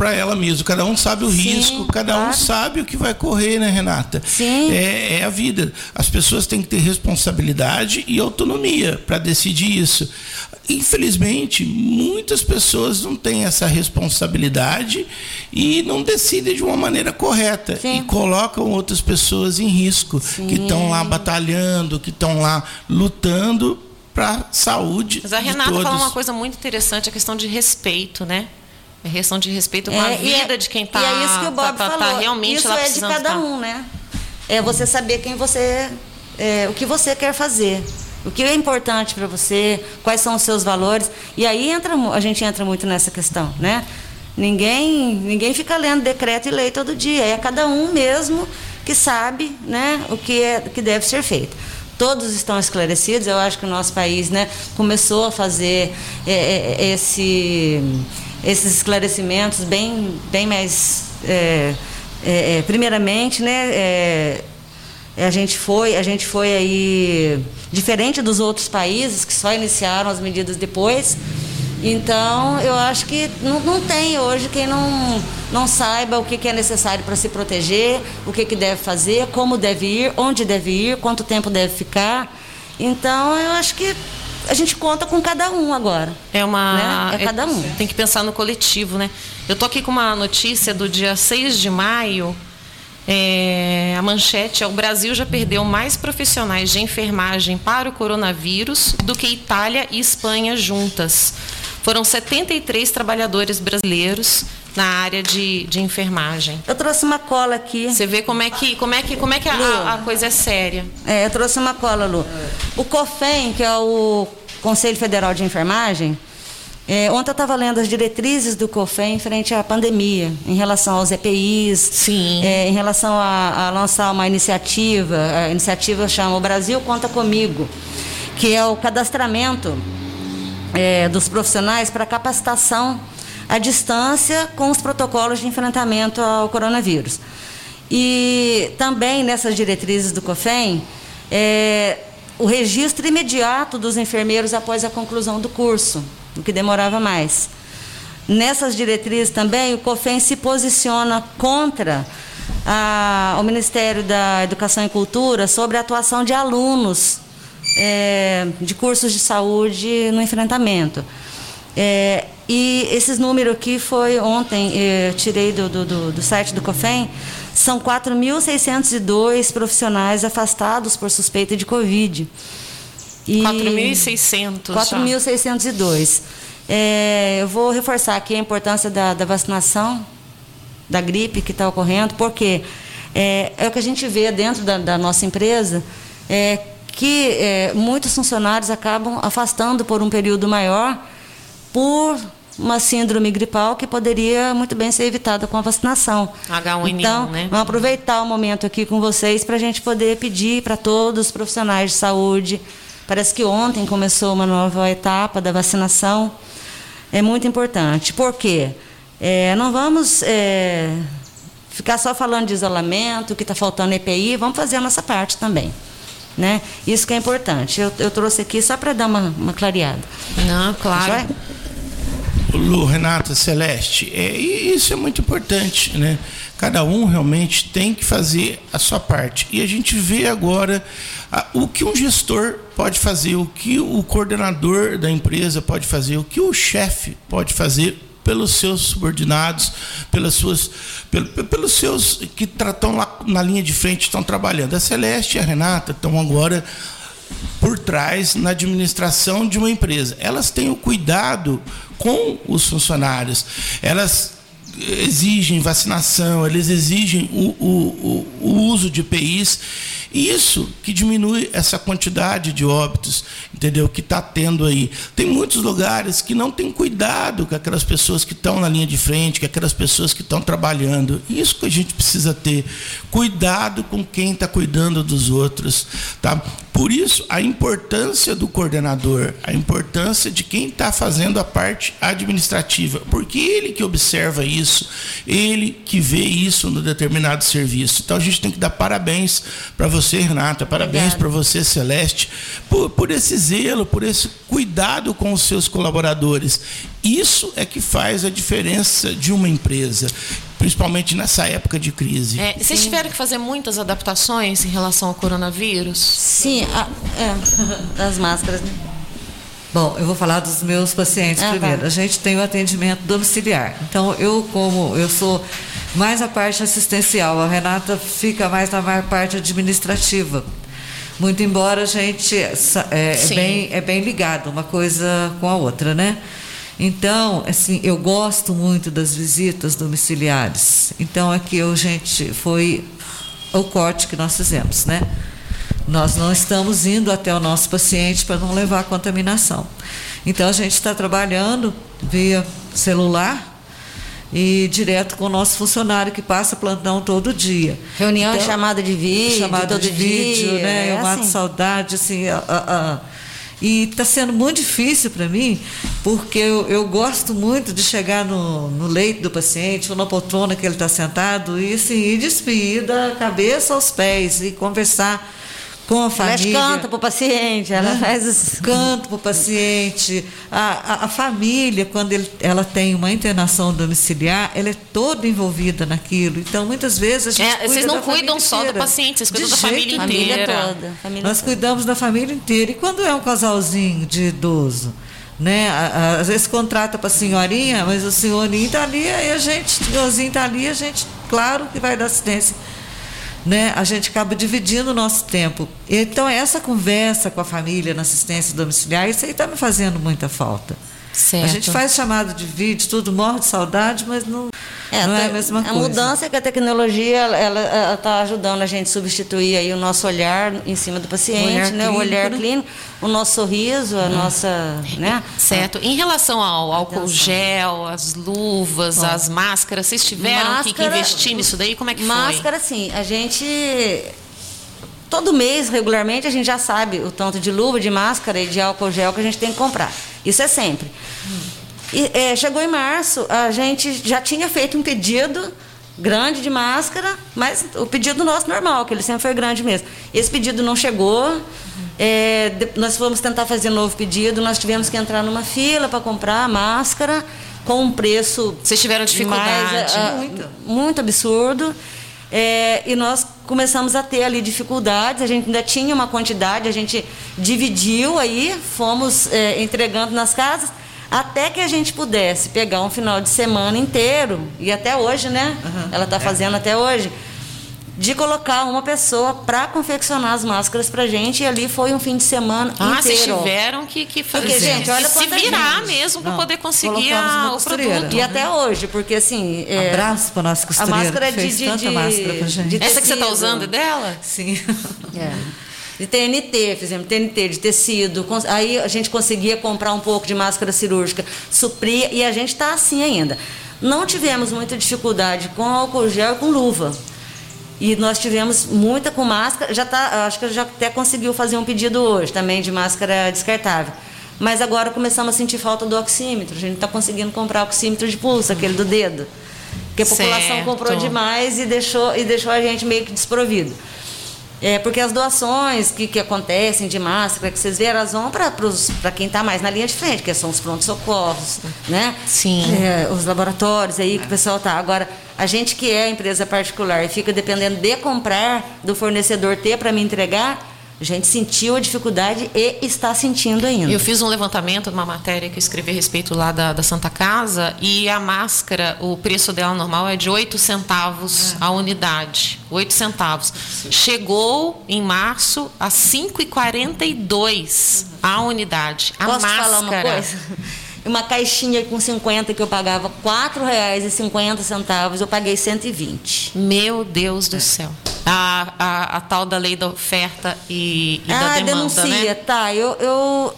para ela mesma. Cada um sabe o Sim, risco, cada claro. um sabe o que vai correr, né, Renata? Sim. É, é a vida. As pessoas têm que ter responsabilidade e autonomia para decidir isso. Infelizmente, muitas pessoas não têm essa responsabilidade e não decidem de uma maneira correta Sim. e colocam outras pessoas em risco, Sim. que estão lá batalhando, que estão lá lutando para a saúde. Mas a Renata falou uma coisa muito interessante, a questão de respeito, né? A questão de respeito com é, a é vida é, de quem está. E é isso que o Bob tá, tá, falou. Tá realmente isso é de cada tá. um, né? É você saber quem você, é, o que você quer fazer. O que é importante para você, quais são os seus valores. E aí entra, a gente entra muito nessa questão, né? Ninguém, ninguém fica lendo decreto e lei todo dia. É cada um mesmo que sabe né, o que, é, que deve ser feito todos estão esclarecidos. Eu acho que o nosso país né, começou a fazer é, é, esse, esses esclarecimentos bem, bem mais. É, é, é primeiramente, né, é, a gente foi, a gente foi aí diferente dos outros países que só iniciaram as medidas depois. Então, eu acho que não, não tem hoje quem não, não saiba o que, que é necessário para se proteger, o que, que deve fazer, como deve ir, onde deve ir, quanto tempo deve ficar. Então, eu acho que a gente conta com cada um agora. É uma. Né? É cada um. tem que pensar no coletivo, né? Eu tô aqui com uma notícia do dia 6 de maio. É, a manchete é: o Brasil já perdeu mais profissionais de enfermagem para o coronavírus do que Itália e Espanha juntas. Foram 73 trabalhadores brasileiros na área de, de enfermagem. Eu trouxe uma cola aqui. Você vê como é que, como é que, como é que a, a, coisa é séria. É, eu trouxe uma cola, Lu. O COFEM, que é o Conselho Federal de Enfermagem, é, ontem eu estava lendo as diretrizes do COFEM frente à pandemia, em relação aos EPIs, Sim. É, em relação a, a, lançar uma iniciativa, a iniciativa chama O Brasil Conta Comigo, que é o cadastramento é, dos profissionais para capacitação à distância com os protocolos de enfrentamento ao coronavírus. E também nessas diretrizes do COFEM, é, o registro imediato dos enfermeiros após a conclusão do curso, o que demorava mais. Nessas diretrizes também, o COFEM se posiciona contra a, o Ministério da Educação e Cultura sobre a atuação de alunos é, de cursos de saúde no enfrentamento. É, e esses números aqui foi ontem, eu tirei do, do, do site do COFEM, são 4.602 profissionais afastados por suspeita de Covid. 4.600. 4.602. É, eu vou reforçar aqui a importância da, da vacinação da gripe que está ocorrendo, porque é, é, o que a gente vê dentro da, da nossa empresa, é, que é, muitos funcionários acabam afastando por um período maior por uma síndrome gripal que poderia muito bem ser evitada com a vacinação. H1N1, então, né? Vamos aproveitar o momento aqui com vocês para a gente poder pedir para todos os profissionais de saúde. Parece que ontem começou uma nova etapa da vacinação. É muito importante. Por quê? É, não vamos é, ficar só falando de isolamento, que está faltando EPI, vamos fazer a nossa parte também. Né? Isso que é importante. Eu, eu trouxe aqui só para dar uma, uma clareada. Não, claro. Lu, Renata, Celeste, é, isso é muito importante, né? Cada um realmente tem que fazer a sua parte. E a gente vê agora a, o que um gestor pode fazer, o que o coordenador da empresa pode fazer, o que o chefe pode fazer pelos seus subordinados, pelas suas, pelo, pelos seus que estão lá na linha de frente, estão trabalhando. A Celeste e a Renata estão agora por trás na administração de uma empresa. Elas têm o cuidado com os funcionários. Elas exigem vacinação, eles exigem o, o, o, o uso de EPIs isso que diminui essa quantidade de óbitos, entendeu? Que está tendo aí. Tem muitos lugares que não tem cuidado com aquelas pessoas que estão na linha de frente, com aquelas pessoas que estão trabalhando. Isso que a gente precisa ter. Cuidado com quem está cuidando dos outros. Tá? Por isso, a importância do coordenador, a importância de quem está fazendo a parte administrativa, porque ele que observa isso, ele que vê isso no determinado serviço. Então, a gente tem que dar parabéns para você Renata, parabéns para você, Celeste, por, por esse zelo, por esse cuidado com os seus colaboradores. Isso é que faz a diferença de uma empresa, principalmente nessa época de crise. É, vocês tiveram que fazer muitas adaptações em relação ao coronavírus? Sim, a, é, as máscaras. Né? Bom, eu vou falar dos meus pacientes ah, tá. primeiro. Tá. A gente tem o atendimento domiciliar. Então, eu como eu sou mais a parte assistencial, a Renata fica mais na parte administrativa. Muito embora a gente é, é bem, é bem ligado uma coisa com a outra, né? Então, assim, eu gosto muito das visitas domiciliares. Então, aqui eu, gente, foi o corte que nós fizemos, né? Nós não estamos indo até o nosso paciente para não levar contaminação. Então, a gente está trabalhando via celular, e direto com o nosso funcionário que passa plantão todo dia. Reunião então, chamada de vídeo, chamada de vídeo, dia, né? É eu mato assim. saudade, assim, a, a, a. e está sendo muito difícil para mim, porque eu, eu, gosto muito de chegar no, no, leito do paciente, ou na poltrona que ele está sentado, e assim, ir despir da cabeça aos pés e conversar com a família. Ela canta para o paciente, ela né? faz os... Canto para o paciente. A, a, a, família, quando ele, ela tem uma internação domiciliar, ela é toda envolvida naquilo. Então, muitas vezes a gente. É, vocês não cuidam só do paciente, vocês cuidam da família inteira. Família toda, família Nós toda. cuidamos da família inteira. E quando é um casalzinho de idoso? Né? Às vezes contrata para a senhorinha, mas o senhorinho está ali, e a gente, o senhorzinho está ali, a gente, claro que vai dar assistência né, a gente acaba dividindo o nosso tempo. Então, essa conversa com a família na assistência domiciliar, isso aí está me fazendo muita falta. Certo. A gente faz chamada de vídeo, tudo morre de saudade, mas não é, não é a mesma a coisa. A mudança é que a tecnologia ela está ajudando a gente a substituir aí o nosso olhar em cima do paciente, o olhar, né? clínico, o olhar né? clínico, o nosso sorriso, a hum. nossa. Né? Certo. Em relação ao álcool gel, as luvas, Bom, as máscaras, vocês tiveram máscara, que investir nisso daí? Como é que máscara, foi? Máscara, sim. A gente todo mês, regularmente, a gente já sabe o tanto de luva, de máscara e de álcool gel que a gente tem que comprar. Isso é sempre. E, é, chegou em março, a gente já tinha feito um pedido grande de máscara, mas o pedido nosso normal, que ele sempre foi grande mesmo. Esse pedido não chegou. É, nós fomos tentar fazer um novo pedido, nós tivemos que entrar numa fila para comprar a máscara com um preço. Vocês tiveram dificuldade? Mais, a, muito. muito absurdo. É, e nós começamos a ter ali dificuldades, a gente ainda tinha uma quantidade, a gente dividiu aí, fomos é, entregando nas casas até que a gente pudesse pegar um final de semana inteiro, e até hoje, né? Uhum. Ela está fazendo é. até hoje, de colocar uma pessoa para confeccionar as máscaras para gente, e ali foi um fim de semana ah, inteiro. Ah, vocês tiveram que, que fazer. Porque, gente, olha se virar gente. mesmo para poder conseguir a, o produto. E até hoje, porque assim... É, Abraço para nossa costureira. A máscara é de, de, de, máscara pra gente. De Essa que você está usando é dela? Sim. É de TNT, fizemos TNT de tecido. Aí a gente conseguia comprar um pouco de máscara cirúrgica, supria, e a gente está assim ainda. Não tivemos muita dificuldade com álcool gel e com luva. E nós tivemos muita com máscara, já tá, acho que já até conseguiu fazer um pedido hoje também de máscara descartável. Mas agora começamos a sentir falta do oxímetro. A gente está conseguindo comprar oxímetro de pulso, aquele do dedo. Porque a população certo. comprou demais e deixou, e deixou a gente meio que desprovido. É, porque as doações que, que acontecem de máscara, que vocês viram, elas vão para quem está mais na linha de frente, que são os prontos-socorros, né? Sim. É, os laboratórios aí que o pessoal está. Agora, a gente que é empresa particular e fica dependendo de comprar do fornecedor ter para me entregar, a gente sentiu a dificuldade e está sentindo ainda. Eu fiz um levantamento numa matéria que eu escrevi a respeito lá da, da Santa Casa e a máscara, o preço dela normal é de 8 centavos é. a unidade. 8 centavos. Sim. Chegou em março a 5,42 uhum. a unidade. A Posso máscara. falar uma coisa? (laughs) Uma caixinha com 50 que eu pagava R$ 4,50, eu paguei 120. Meu Deus do é. céu a, a, a, tal da lei da oferta e, e ah, da demanda, denuncia, né? tá. Eu, eu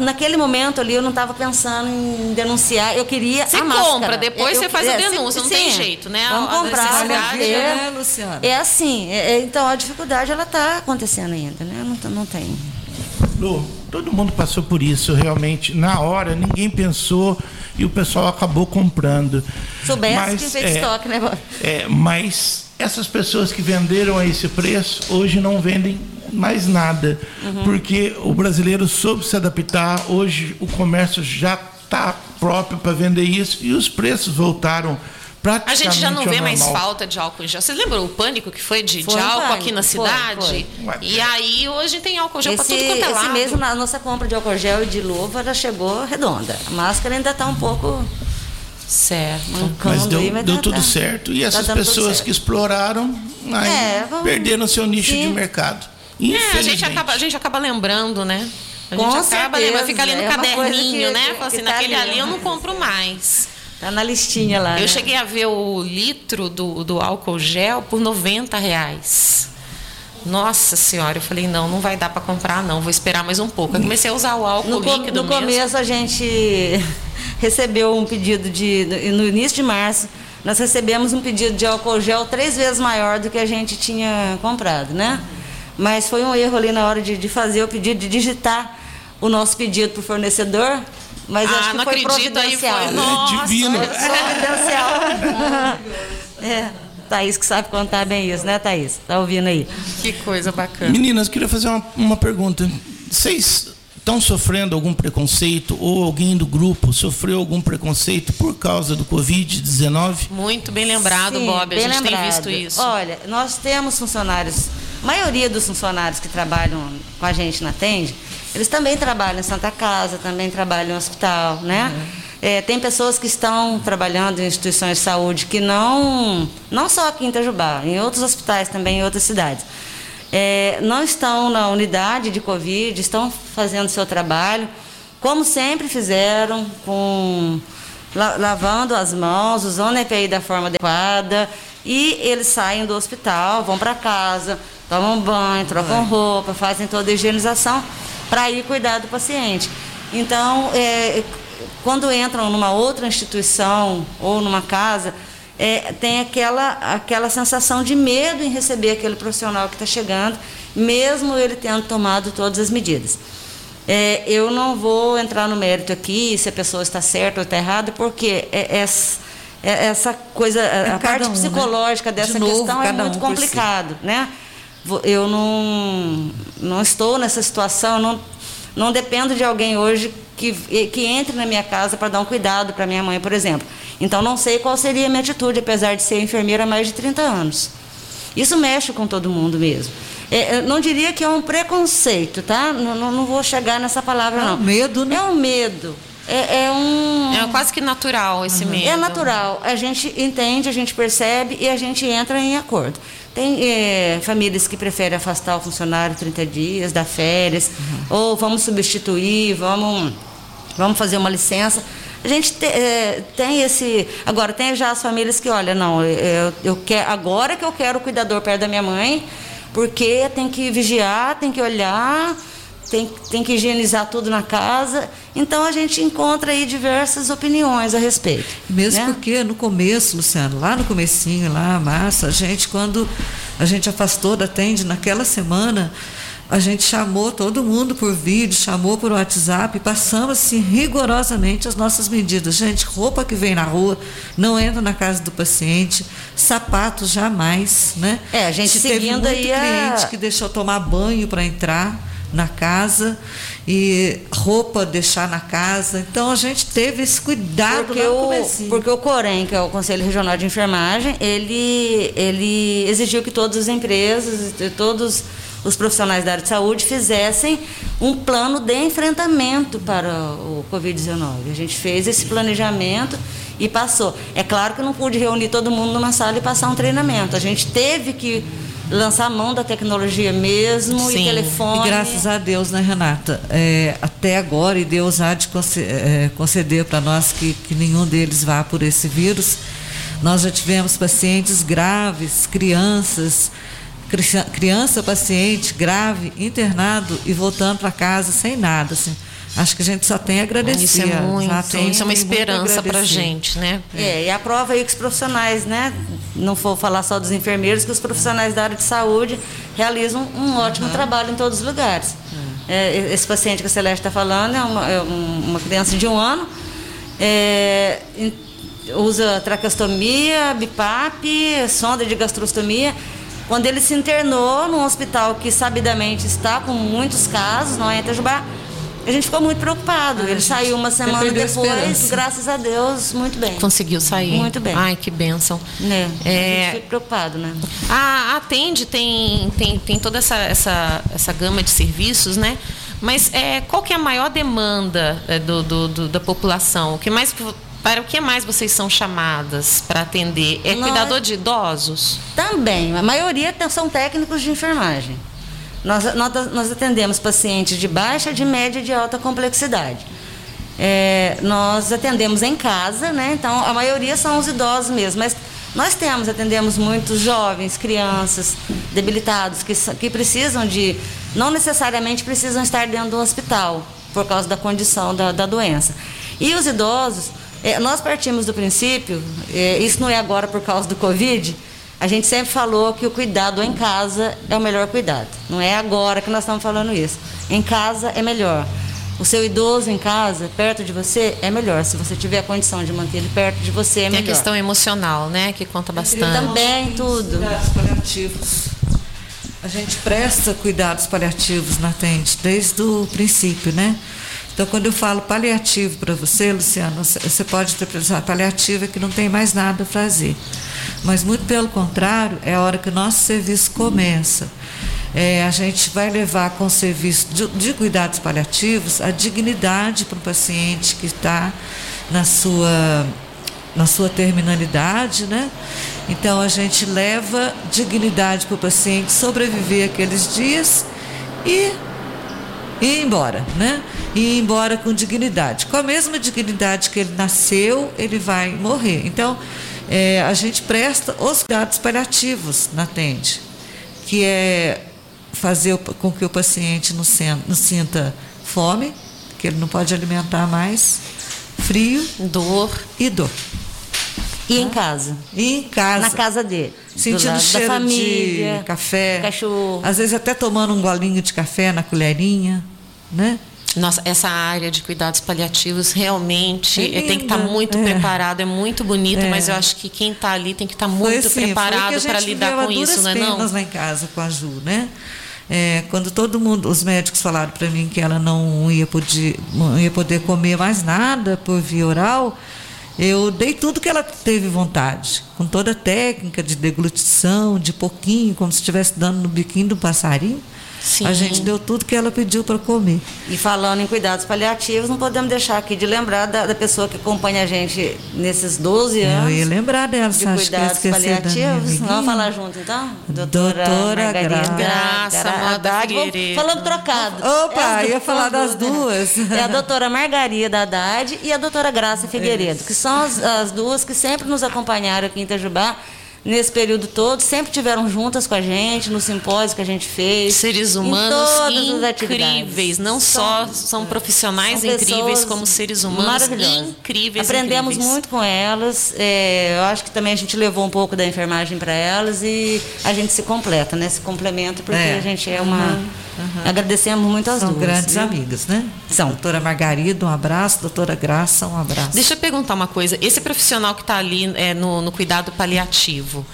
naquele momento ali eu não estava pensando em denunciar, eu queria você a compra, depois eu, você faz a é, denúncia, sim, não tem jeito, né? Vamos a comprar, é, né, Luciana? É assim, é, é, então a dificuldade ela está acontecendo ainda, né? Não, não tem. Lu, todo mundo passou por isso, realmente. Na hora, ninguém pensou e o pessoal acabou comprando. Soubesse mas, que fez é, estoque, né? É, mas essas pessoas que venderam a esse preço hoje não vendem mais nada, uhum. porque o brasileiro soube se adaptar. Hoje o comércio já está próprio para vender isso e os preços voltaram a gente já não vê mais falta de álcool em gel. Vocês lembram o pânico que foi de, foi de álcool pânico, aqui na cidade? Foi, foi. E aí hoje tem álcool gel para tudo quanto é lado. Esse mesmo, a nossa compra de álcool gel e de luva já chegou redonda. A máscara ainda está um pouco... Certo. Mas deu, aí, mas deu tá, tudo tá, certo. E essas pessoas que exploraram aí é, vamos... perderam seu nicho Sim. de mercado. É, a gente, acaba, a gente acaba lembrando, né? A gente Com acaba lembrando, fica ali no é caderninho, que, né? Fala assim, tá naquele ali, ali eu não compro mais. Tá na listinha lá. Eu né? cheguei a ver o litro do, do álcool gel por 90 reais. Nossa senhora, eu falei, não, não vai dar para comprar, não, vou esperar mais um pouco. Eu comecei a usar o álcool no, líquido No mesmo. começo a gente (laughs) recebeu um pedido de. No início de março, nós recebemos um pedido de álcool gel três vezes maior do que a gente tinha comprado, né? Mas foi um erro ali na hora de, de fazer o pedido, de digitar o nosso pedido para o fornecedor. Mas ah, acho que não foi acredito, aí foi. Nossa, é divino. providencial. (laughs) é. Thaís que sabe contar bem isso, né, Thaís? Tá ouvindo aí? Que coisa bacana. Meninas, queria fazer uma, uma pergunta. Vocês estão sofrendo algum preconceito ou alguém do grupo sofreu algum preconceito por causa do Covid-19? Muito bem lembrado, Sim, Bob. A gente lembrado. tem visto isso. Olha, nós temos funcionários, a maioria dos funcionários que trabalham com a gente na Tende, eles também trabalham em Santa Casa, também trabalham em hospital, né? Uhum. É, tem pessoas que estão trabalhando em instituições de saúde que não, não só aqui em Itajubá, em outros hospitais também, em outras cidades. É, não estão na unidade de Covid, estão fazendo seu trabalho, como sempre fizeram, com lavando as mãos, usando a EPI da forma adequada, e eles saem do hospital, vão para casa, tomam banho, trocam roupa, fazem toda a higienização para ir cuidar do paciente. Então, é, quando entram numa outra instituição ou numa casa, é, tem aquela, aquela sensação de medo em receber aquele profissional que está chegando, mesmo ele tendo tomado todas as medidas. É, eu não vou entrar no mérito aqui se a pessoa está certa ou está errada, porque é, é, é essa coisa, a parte um, né? psicológica né? dessa de questão novo, é muito um complicado, si. né? Eu não, não estou nessa situação, não, não dependo de alguém hoje que, que entre na minha casa para dar um cuidado para minha mãe, por exemplo. Então, não sei qual seria a minha atitude, apesar de ser enfermeira há mais de 30 anos. Isso mexe com todo mundo mesmo. É, não diria que é um preconceito, tá? Não, não, não vou chegar nessa palavra, não. É um medo, né? É um medo. É, é, um. É quase que natural esse uhum. medo. É natural. A gente entende, a gente percebe e a gente entra em acordo. Tem é, famílias que preferem afastar o funcionário 30 dias, dar férias, uhum. ou vamos substituir, vamos, vamos fazer uma licença. A gente te, é, tem esse. Agora, tem já as famílias que, olha, não, eu, eu quero, agora que eu quero o cuidador perto da minha mãe, porque tem que vigiar, tem que olhar tem, tem que higienizar tudo na casa. Então a gente encontra aí diversas opiniões a respeito. Mesmo né? porque no começo, Luciano, lá no comecinho, lá, massa, a gente, quando a gente afastou da Tende naquela semana, a gente chamou todo mundo por vídeo, chamou por WhatsApp e passamos assim, rigorosamente as nossas medidas. Gente, roupa que vem na rua não entra na casa do paciente, sapatos jamais, né? É, a gente Se seguindo teve muito aí cliente a... que deixou tomar banho para entrar na casa e roupa deixar na casa. Então a gente teve esse cuidado porque o, porque o Corém, que é o Conselho Regional de Enfermagem, ele ele exigiu que todas as empresas, todos os profissionais da área de saúde fizessem um plano de enfrentamento para o Covid-19. A gente fez esse planejamento e passou. É claro que não pude reunir todo mundo numa sala e passar um treinamento. A gente teve que lançar a mão da tecnologia mesmo Sim. e telefone. E graças a Deus, né, Renata? É, até agora, e Deus há de é, conceder para nós que, que nenhum deles vá por esse vírus. Nós já tivemos pacientes graves, crianças, criança paciente grave, internado e voltando para casa sem nada, assim Acho que a gente só tem a agradecer. Isso é muito, isso é uma esperança para a gente, né? É, e a prova aí que os profissionais, né? Não vou falar só dos enfermeiros, que os profissionais da área de saúde realizam um ótimo uhum. trabalho em todos os lugares. Uhum. É, esse paciente que a Celeste está falando é uma, é uma, criança de um ano, é, usa traqueostomia, BIPAP, sonda de gastrostomia. Quando ele se internou num hospital que sabidamente está com muitos casos, não é em Itajubá, A gente ficou muito preocupado. Ele saiu uma semana depois, graças a Deus, muito bem. Conseguiu sair. Muito bem. Ai, que bênção. É, é... A gente preocupado, né? A Atende tem, tem, tem toda essa, essa, essa gama de serviços, né? Mas é, qual que é a maior demanda é, do, do, do, da população? O que mais para o que mais vocês são chamadas para atender? É Nós... cuidador de idosos? Também. A maioria são técnicos de enfermagem. Nós, nós, nós atendemos pacientes de baixa, de média e de alta complexidade. É, nós atendemos em casa, né? Então a maioria são os idosos mesmo, mas nós temos, atendemos muitos jovens, crianças, debilitados, que, que precisam de, não necessariamente precisam estar dentro do hospital, por causa da condição da, da doença. E os idosos, é, nós partimos do princípio, é, isso não é agora por causa do Covid, a gente sempre falou que o cuidado em casa é o melhor cuidado. Não é agora que nós estamos falando isso. Em casa é melhor. O seu idoso em casa, perto de você, é melhor. Se você tiver a condição de manter ele perto de você, é Tem melhor. Tem a questão emocional, né? Que conta bastante. Também, tudo. Cuidados paliativos. A gente presta cuidados paliativos na Tente desde o princípio, né? Então, quando eu falo paliativo para você, Luciano, você pode interpretar paliativo é que não tem mais nada a fazer. Mas, muito pelo contrário, é a hora que o nosso serviço começa. É, a gente vai levar com o serviço de, de cuidados paliativos a dignidade para o paciente que está na sua, na sua terminalidade, né? Então a gente leva dignidade para o paciente sobreviver aqueles dias e ir embora, né? E ir embora com dignidade. Com a mesma dignidade que ele nasceu, ele vai morrer. Então, é, a gente presta os cuidados paliativos na TENDE, que é fazer com que o paciente não, não sinta fome, que ele não pode alimentar mais, frio, dor e dor. E em casa? E em casa. Na casa dele. Sentindo cheiro da família, de café. Cachorro. Às vezes até tomando um golinho de café na colherinha, né? Nossa, essa área de cuidados paliativos realmente é tem que estar tá muito é. preparado, é muito bonito, é. mas eu acho que quem está ali tem que estar tá muito assim, preparado para lidar com isso, não é não? lá em casa com a Ju, né? É, quando todo mundo, os médicos falaram para mim que ela não ia, poder, não ia poder comer mais nada por via oral, eu dei tudo que ela teve vontade, com toda a técnica de deglutição, de pouquinho, como se estivesse dando no biquinho do passarinho. Sim. A gente deu tudo que ela pediu para comer. E falando em cuidados paliativos, não podemos deixar aqui de lembrar da, da pessoa que acompanha a gente nesses 12 anos. Eu ia lembrar dela, de cuidados paliativos. Vamos falar junto então? Doutora, Doutora Margarida Graça, Haddad. Falando trocado. Opa, é ia falar das duas. É a doutora Margarida Haddad e a doutora Graça Figueiredo, (laughs) que são as, as duas que sempre nos acompanharam aqui em Itajubá nesse período todo, sempre tiveram juntas com a gente, no simpósio que a gente fez. Seres humanos incríveis, não só são profissionais são incríveis, como seres humanos incríveis. Aprendemos incríveis. muito com elas. É, eu acho que também a gente levou um pouco da enfermagem para elas e a gente se completa, né? Se complementa, porque é. a gente é uma. Uhum Uhum. Agradecemos muito as São duas. grandes viu? amigas, né? São. Doutora Margarida, um abraço. Doutora Graça, um abraço. Deixa eu perguntar uma coisa. Esse profissional que está ali é, no, no cuidado paliativo,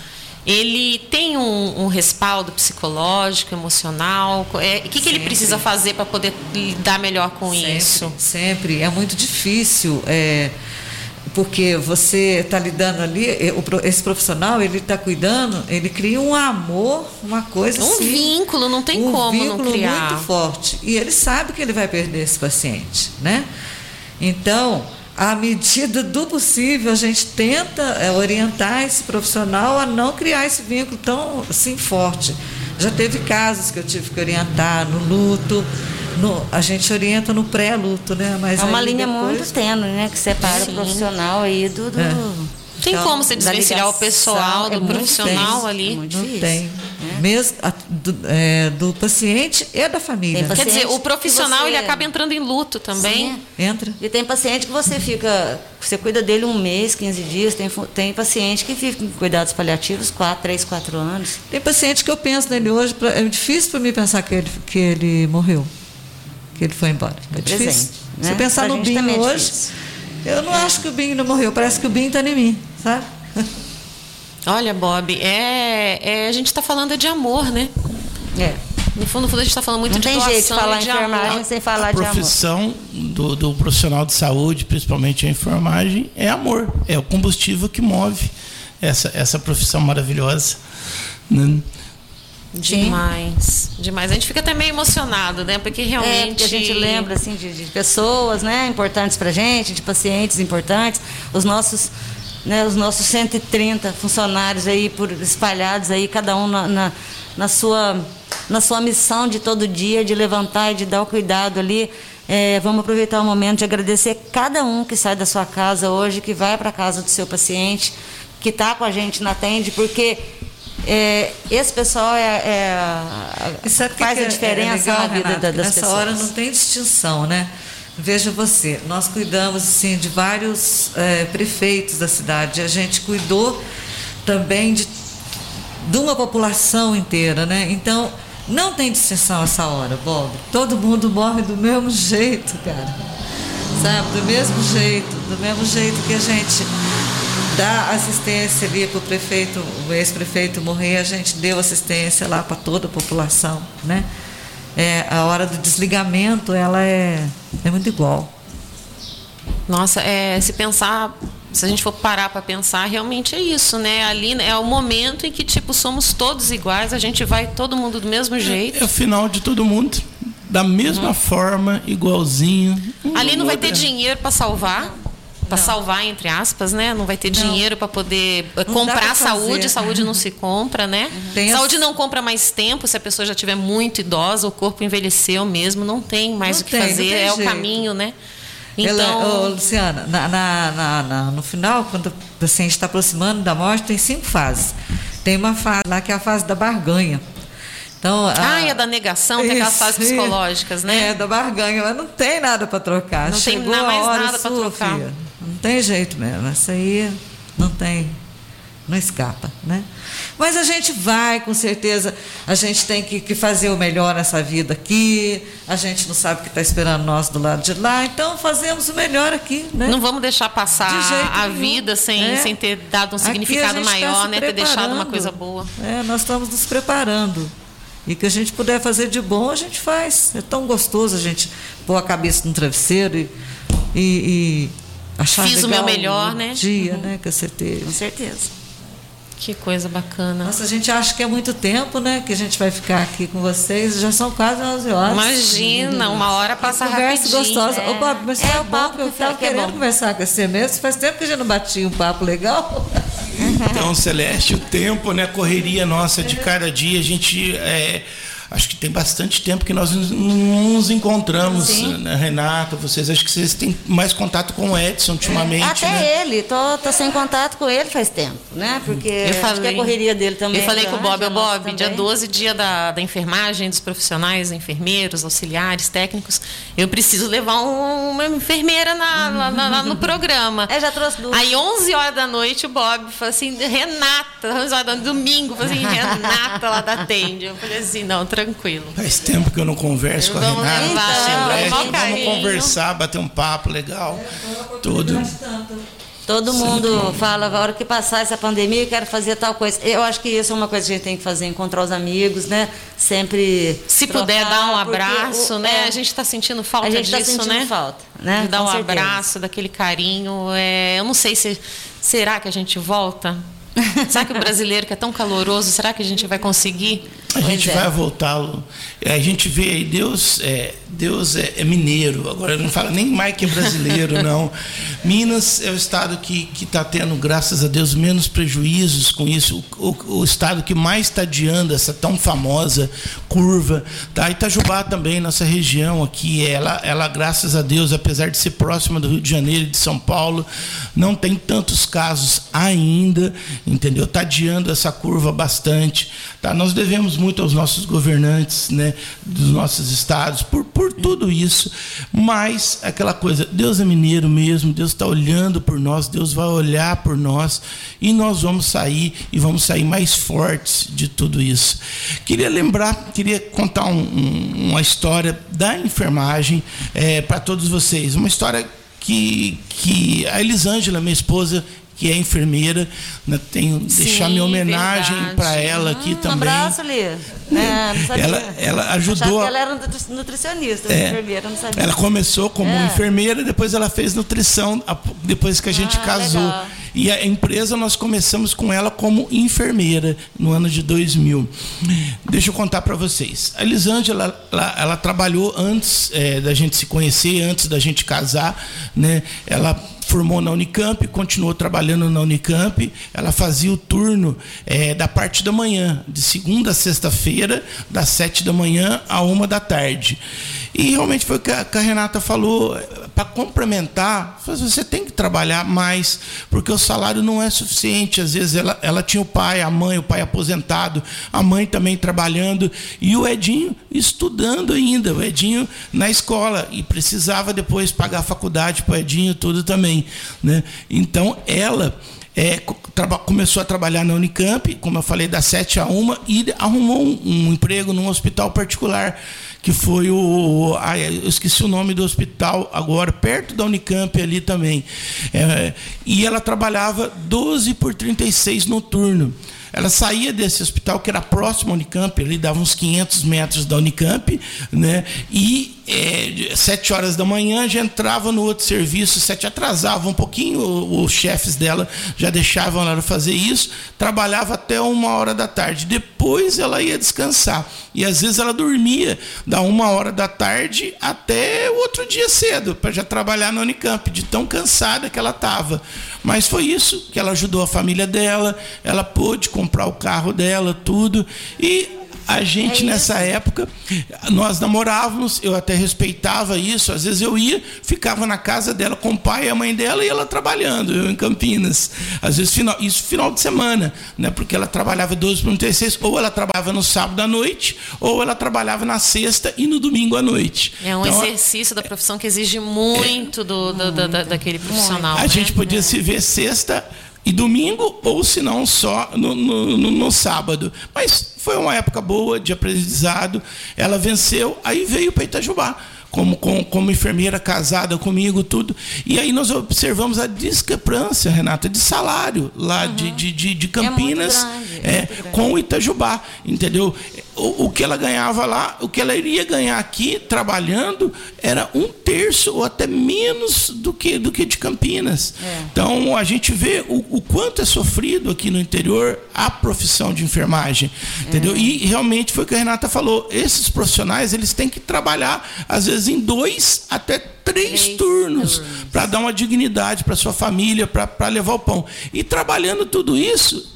ele tem um, um, respaldo psicológico, emocional? É, o que, que ele precisa fazer para poder lidar melhor com sempre, isso? Sempre. É muito difícil. É, porque você está lidando ali, esse profissional, ele está cuidando, ele cria um amor, uma coisa um assim. Um vínculo, não tem um como não criar. muito forte. E ele sabe que ele vai perder esse paciente, né? Então, à medida do possível, a gente tenta é, orientar esse profissional a não criar esse vínculo tão assim forte. Já teve casos que eu tive que orientar no luto, no, a gente orienta no pré-luto, né? Mas é uma linha depois... muito tênue, né? Que separa Sim. o profissional aí do. do... É. Tem então, como você desvencilhar o pessoal do é profissional difícil, ali? É muito tem. É. Mesmo a, do, é, do, paciente e da família. Quer dizer, o profissional você... ele acaba entrando em luto também. Sim. Entra. E tem paciente que você fica, você cuida dele um mês, 15 dias. Tem, tem paciente que fica em cuidados paliativos 4, 3, 4 anos. Tem paciente que eu penso nele hoje, pra, é difícil para mim pensar que ele, que ele morreu que ele foi embora. É difícil. Presente, né? Se pensar pra no Binho é hoje, eu não é. acho que o Binho não morreu. Parece que o Binho está em mim, sabe? Olha, Bob, é, é a gente está falando de amor, né? É. No fundo, no fundo a gente está falando muito Não de tem doação jeito de falar de enfermagem amor. sem falar a de amor. profissão do, do profissional de saúde, principalmente a enfermagem, é amor. É o combustível que move essa, essa profissão maravilhosa. Né? Demais, demais. A gente fica até meio emocionado, né? Porque É, realmente. porque a gente lembra assim de, de pessoas, né, importantes para gente, de pacientes importantes, os nossos, né, os nossos 130 funcionários aí por espalhados aí, cada um na, na, na sua na sua missão de todo dia de levantar e de dar o cuidado ali. É, vamos aproveitar o momento de agradecer cada um que sai da sua casa hoje, que vai para a casa do seu paciente, que está com a gente na tende, porque é, esse pessoal é, é- faz a é- diferença é legal, na vida da- das Nessa pessoas. hora não tem distinção, né? Veja você, nós cuidamos assim, de vários eh, prefeitos da cidade. A gente cuidou também de, de uma população inteira, né? Então, não tem distinção essa hora, Bob. Todo mundo morre do mesmo jeito, cara. Sabe? Do mesmo jeito, do mesmo jeito que a gente dá assistência ali para o prefeito, o ex-prefeito morrer, a gente deu assistência lá para toda a população, né? É, a hora do desligamento, ela é, é muito igual. Nossa, é, se pensar, se a gente for parar para pensar, realmente é isso, né? Ali é o momento em que tipo somos todos iguais, a gente vai todo mundo do mesmo jeito. É o final de todo mundo. Da mesma forma, igualzinho. um Ali não vai outro. ter dinheiro para salvar. Para salvar, entre aspas, né? Não vai ter dinheiro para poder eh, dá comprar pra saúde. Saúde não se compra, né? Tem as- saúde não compra mais tempo se a pessoa já tiver muito idosa, o corpo envelheceu mesmo, não tem mais Não o que tem, não fazer, tem é o jeito. caminho, né? Ela- Então, ô, Luciana, na- na- na- no final, quando o paciente está aproximando da morte, tem cinco fases. Tem uma fase lá que é a fase da barganha. Então, ah, e a da negação, tem aquelas fases psicológicas, né? É, da barganha, mas não tem nada para trocar. Não tem Chegou na- mais a hora nada pra sua, trocar. filha. Não tem jeito mesmo. Essa aí não tem, não escapa, né? Mas a gente vai, com certeza. A gente tem que, que fazer o melhor nessa vida aqui. A gente não sabe o que está esperando nós do lado de lá. Então fazemos o melhor aqui, né? Não vamos deixar De passar a nenhum. vida sem, É. sem ter dado um significado tá maior, se né? Ter deixado uma coisa boa. É, nós estamos nos preparando. E que a gente puder fazer de bom, a gente faz. É tão gostoso a gente pôr a cabeça no travesseiro e, e, e achar Fiz o meu melhor, o né? dia, né? Com certeza. Com certeza. Que coisa bacana. Nossa, a gente acha que é muito tempo, né? Que a gente vai ficar aqui com vocês. Já são quase 11 horas. Imagina, uma hora passa Conversa rapidinho. gostosa. é. Ô, Bob, mas É, tá o bom, papo que eu que tava fica que é querendo bom. conversar com você mesmo. Faz tempo que a gente não batia um papo legal. Então, Celeste, o tempo, né? A correria nossa de cada dia, a gente. é, acho que tem bastante tempo que nós não nos encontramos, né, Renata, vocês. Acho que vocês têm mais contato com o Edson ultimamente. Até né? ele, tô, tô sem contato com ele faz tempo, né? Porque Eu acho que falei, a correria dele também. Eu falei é com o Bob, o Bob, dia também. 12, dia da, da enfermagem, dos profissionais, enfermeiros, auxiliares, técnicos. Eu preciso levar um- uma enfermeira na, lá- lá no programa. (laughs) É, já trouxe duas. Aí, 11 horas da noite, o Bob falou assim: Renata, 11 horas da domingo, falou assim: Renata lá da Tende. Eu falei assim: não, tranquilo. Faz tempo que eu não converso com a Renata. levar, Celeste, com maior vamos carinho. conversar, bater um papo legal. Tudo. Todo mundo fala, a hora que passar essa pandemia, eu quero fazer tal coisa. Eu acho que isso é uma coisa que a gente tem que fazer, encontrar os amigos, né? Sempre. Se trocar, puder dar um abraço, o- né? é, A gente está sentindo falta a gente tá disso, sentindo né? falta, né? De dar Com um certeza. abraço, daquele carinho. É, eu não sei se será que a gente volta. (laughs) será que o brasileiro que é tão caloroso, será que a gente vai conseguir? A gente Pois é. vai voltá-lo. A gente vê aí, Deus é, Deus é, é mineiro, agora não fala nem mais que é brasileiro, não. (laughs) Minas é o estado que está tendo, graças a Deus, menos prejuízos com isso. O, o- o estado que mais está adiando essa tão famosa curva. Tá? Itajubá também, nossa região aqui, ela, ela, graças a Deus, apesar de ser próxima do Rio de Janeiro e de São Paulo, não tem tantos casos ainda, entendeu? Está adiando essa curva bastante. Tá? Nós devemos muito aos nossos governantes, né, dos nossos estados, por, por tudo isso. Mas aquela coisa, Deus é mineiro mesmo, Deus está olhando por nós, Deus vai olhar por nós e nós vamos sair e vamos sair mais fortes de tudo isso. Queria lembrar, queria contar um- um- uma história da enfermagem para todos vocês. Uma história que, que a Elisângela, minha esposa, que é enfermeira. Né? Tenho deixar minha homenagem para ela aqui hum, também. Um abraço, Lê. É, ela, ela ajudou. ela era nutricionista, é, enfermeira, não sabia. Ela começou como é. enfermeira, depois ela fez nutrição, depois que a gente ah, casou. Legal. E a empresa nós começamos com ela como enfermeira no ano de 2000. Deixa eu contar para vocês. A Elisângela, ela, ela trabalhou antes é, da gente se conhecer, antes da gente casar, né? Ela formou na Unicamp, continuou trabalhando na Unicamp. Ela fazia o turno é, da parte da manhã, de segunda a sexta-feira, das sete da manhã a uma da tarde. E realmente foi o que a, Renata falou, para complementar, você tem que trabalhar mais, porque o salário não é suficiente. Às vezes ela, ela tinha o pai, a mãe, o pai aposentado, a mãe também trabalhando, e o Edinho estudando ainda, o Edinho na escola, e precisava depois pagar a faculdade para o Edinho tudo também. Né? Então ela é, começou a trabalhar na Unicamp, como eu falei, das 7 a 1, e arrumou um, um emprego num hospital particular, que foi o. Ah, eu esqueci o nome do hospital agora, perto da Unicamp ali também. É, e ela trabalhava 12 por 36 noturno. Ela saía desse hospital que era próximo à Unicamp, ali dava uns 500 metros da Unicamp, né? E é, sete horas da manhã já entrava no outro serviço, sete atrasava um pouquinho, os chefes dela já deixavam ela fazer isso, trabalhava até uma hora da tarde. Depois ela ia descansar. E às vezes ela dormia da uma hora da tarde até o outro dia cedo, para já trabalhar no Unicamp, de tão cansada que ela estava. Mas foi isso que ela ajudou a família dela, ela pôde comprar o carro dela, tudo. E a gente é nessa época, nós namorávamos, eu até respeitava isso. Às vezes eu ia, ficava na casa dela com o pai e a mãe dela e ela trabalhando, eu em Campinas. Às vezes final, isso final de semana, né? Porque ela trabalhava 12 para 36, ou ela trabalhava no sábado à noite, ou ela trabalhava na sexta e no domingo à noite. É um então, exercício da profissão que exige muito é, do, do, do, do, daquele profissional. A né? gente podia é. se ver sexta e domingo, ou se não só no, no, no, sábado. Mas foi uma época boa de aprendizado. Ela venceu, aí veio para Itajubá como, como, como enfermeira casada comigo, tudo. E aí nós observamos a discrepância, Renata, de salário lá uhum. de, de, de, de, Campinas é grande, é, com o Itajubá, entendeu? O, o, que ela ganhava lá, o que ela iria ganhar aqui trabalhando era um terço ou até menos do que, do que de Campinas. É. Então a gente vê o, o, quanto é sofrido aqui no interior a profissão de enfermagem, entendeu? É. E realmente foi o que a Renata falou, esses profissionais eles têm que trabalhar às vezes em dois até três, três turnos, turnos. para dar uma dignidade para sua família, para levar o pão. E trabalhando tudo isso,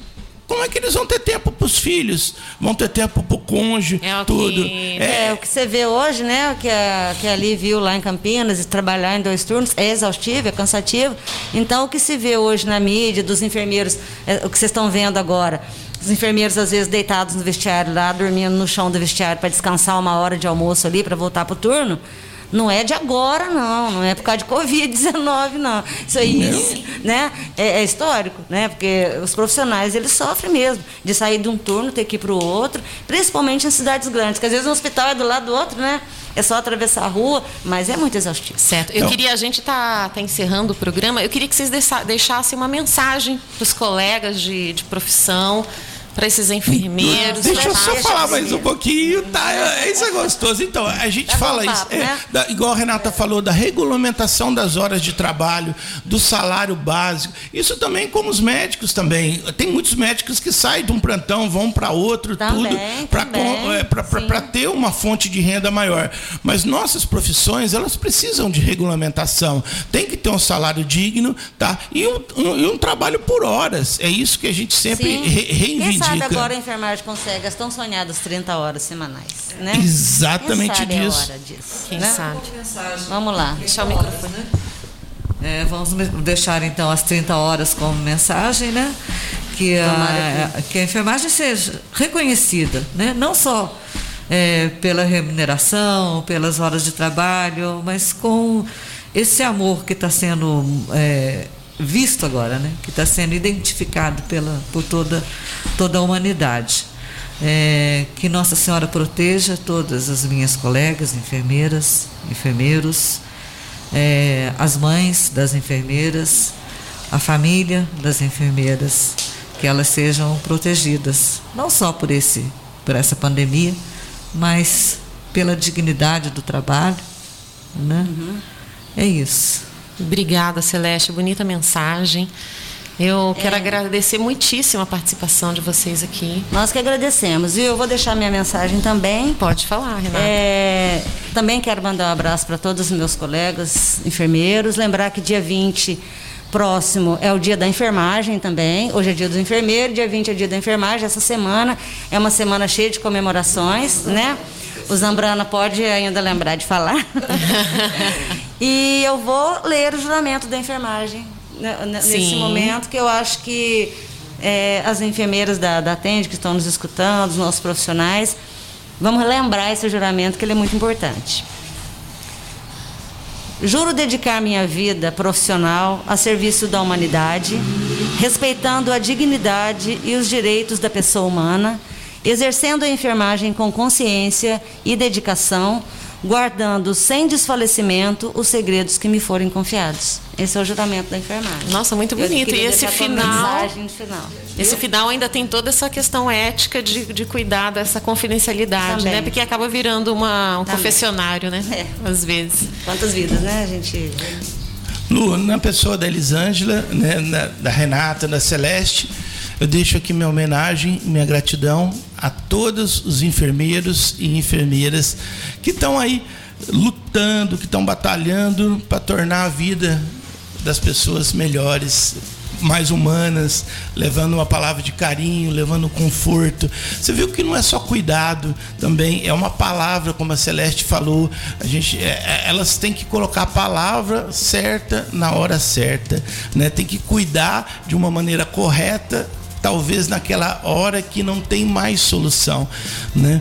como é que eles vão ter tempo para os filhos? Vão ter tempo para o cônjuge, é tudo. Que... É... é... o que você vê hoje, né? Que a, que a Ali viu lá em Campinas, trabalhar em dois turnos, é exaustivo, é cansativo. Então, o que se vê hoje na mídia, dos enfermeiros, é, o que vocês estão vendo agora, os enfermeiros às vezes deitados no vestiário lá, dormindo no chão do vestiário para descansar uma hora de almoço ali para voltar para o turno. Não é de agora, não. Não é por causa de Covid-19, não. Isso aí né, é, é, histórico, né? Porque os profissionais, eles sofrem mesmo de sair de um turno, ter que ir para o outro, principalmente em cidades grandes, que às vezes o hospital é do lado do outro, né? É só atravessar a rua, mas é muito exaustivo. Certo. Eu então, queria, a gente está tá encerrando o programa, eu queria que vocês deixassem uma mensagem para os colegas de, de profissão, para esses enfermeiros. Deixa eu só falar mais um pouquinho, tá? É, isso é gostoso. Então, a gente fala isso, é, né? da, igual a Renata falou, da regulamentação das horas de trabalho, do salário básico. Isso também como os médicos também. Tem muitos médicos que saem de um plantão, vão para outro, também, tudo, para é, ter uma fonte de renda maior. Mas nossas profissões, elas precisam de regulamentação. Tem que ter um salário digno, tá? E um, um, um trabalho por horas. É isso que a gente sempre re, reivindica sabe agora a enfermagem consegue as tão sonhadas 30 horas semanais, né? Exatamente Quem sabe disso. A hora disso Quem né? sabe? Vamos lá. Deixar o microfone. Né? É, vamos deixar então as 30 horas como mensagem, né? Que a, que a enfermagem seja reconhecida, né? Não só é, pela remuneração, pelas horas de trabalho, mas com esse amor que está sendo é, visto agora, né? que está sendo identificado pela, por toda, toda a humanidade. É, que Nossa Senhora proteja todas as minhas colegas, enfermeiras, enfermeiros, é, as mães das enfermeiras, a família das enfermeiras, que elas sejam protegidas, não só por esse por essa pandemia, mas pela dignidade do trabalho, né? Uhum. É isso. Obrigada, Celeste, bonita mensagem. Eu quero é. agradecer muitíssimo a participação de vocês aqui. Nós que agradecemos. E eu vou deixar minha mensagem também. Pode falar, Renata. É, também quero mandar um abraço para todos os meus colegas enfermeiros. Lembrar que dia 20 próximo é o dia da enfermagem também. Hoje é dia do enfermeiro, dia 20 é dia da enfermagem. Essa semana é uma semana cheia de comemorações, né? O Zambrana pode ainda lembrar de falar. (laughs) e eu vou ler o juramento da enfermagem né, nesse Sim. momento, que eu acho que é, as enfermeiras da, da Atende, que estão nos escutando, os nossos profissionais, vamos lembrar esse juramento, que ele é muito importante. Juro dedicar minha vida profissional a serviço da humanidade, respeitando a dignidade e os direitos da pessoa humana, exercendo a enfermagem com consciência e dedicação, guardando sem desfalecimento os segredos que me forem confiados. Esse é o juramento da enfermagem. Nossa, muito bonito. E esse final, final, Esse final ainda tem toda essa questão ética de, de cuidar dessa confidencialidade, Também. né? Porque acaba virando uma, um Também. confessionário, né? É. Às vezes. Quantas vidas, né, a gente. Lu, na pessoa da Elisângela, né, na, da Renata, da Celeste, eu deixo aqui minha homenagem, minha gratidão a todos os enfermeiros e enfermeiras que estão aí lutando, que estão batalhando para tornar a vida das pessoas melhores, mais humanas, levando uma palavra de carinho, levando conforto. Você viu que não é só cuidado, também é uma palavra, como a Celeste falou. A gente, é, é elas têm que colocar a palavra certa na hora certa, né? Tem que cuidar de uma maneira correta talvez naquela hora que não tem mais solução, né?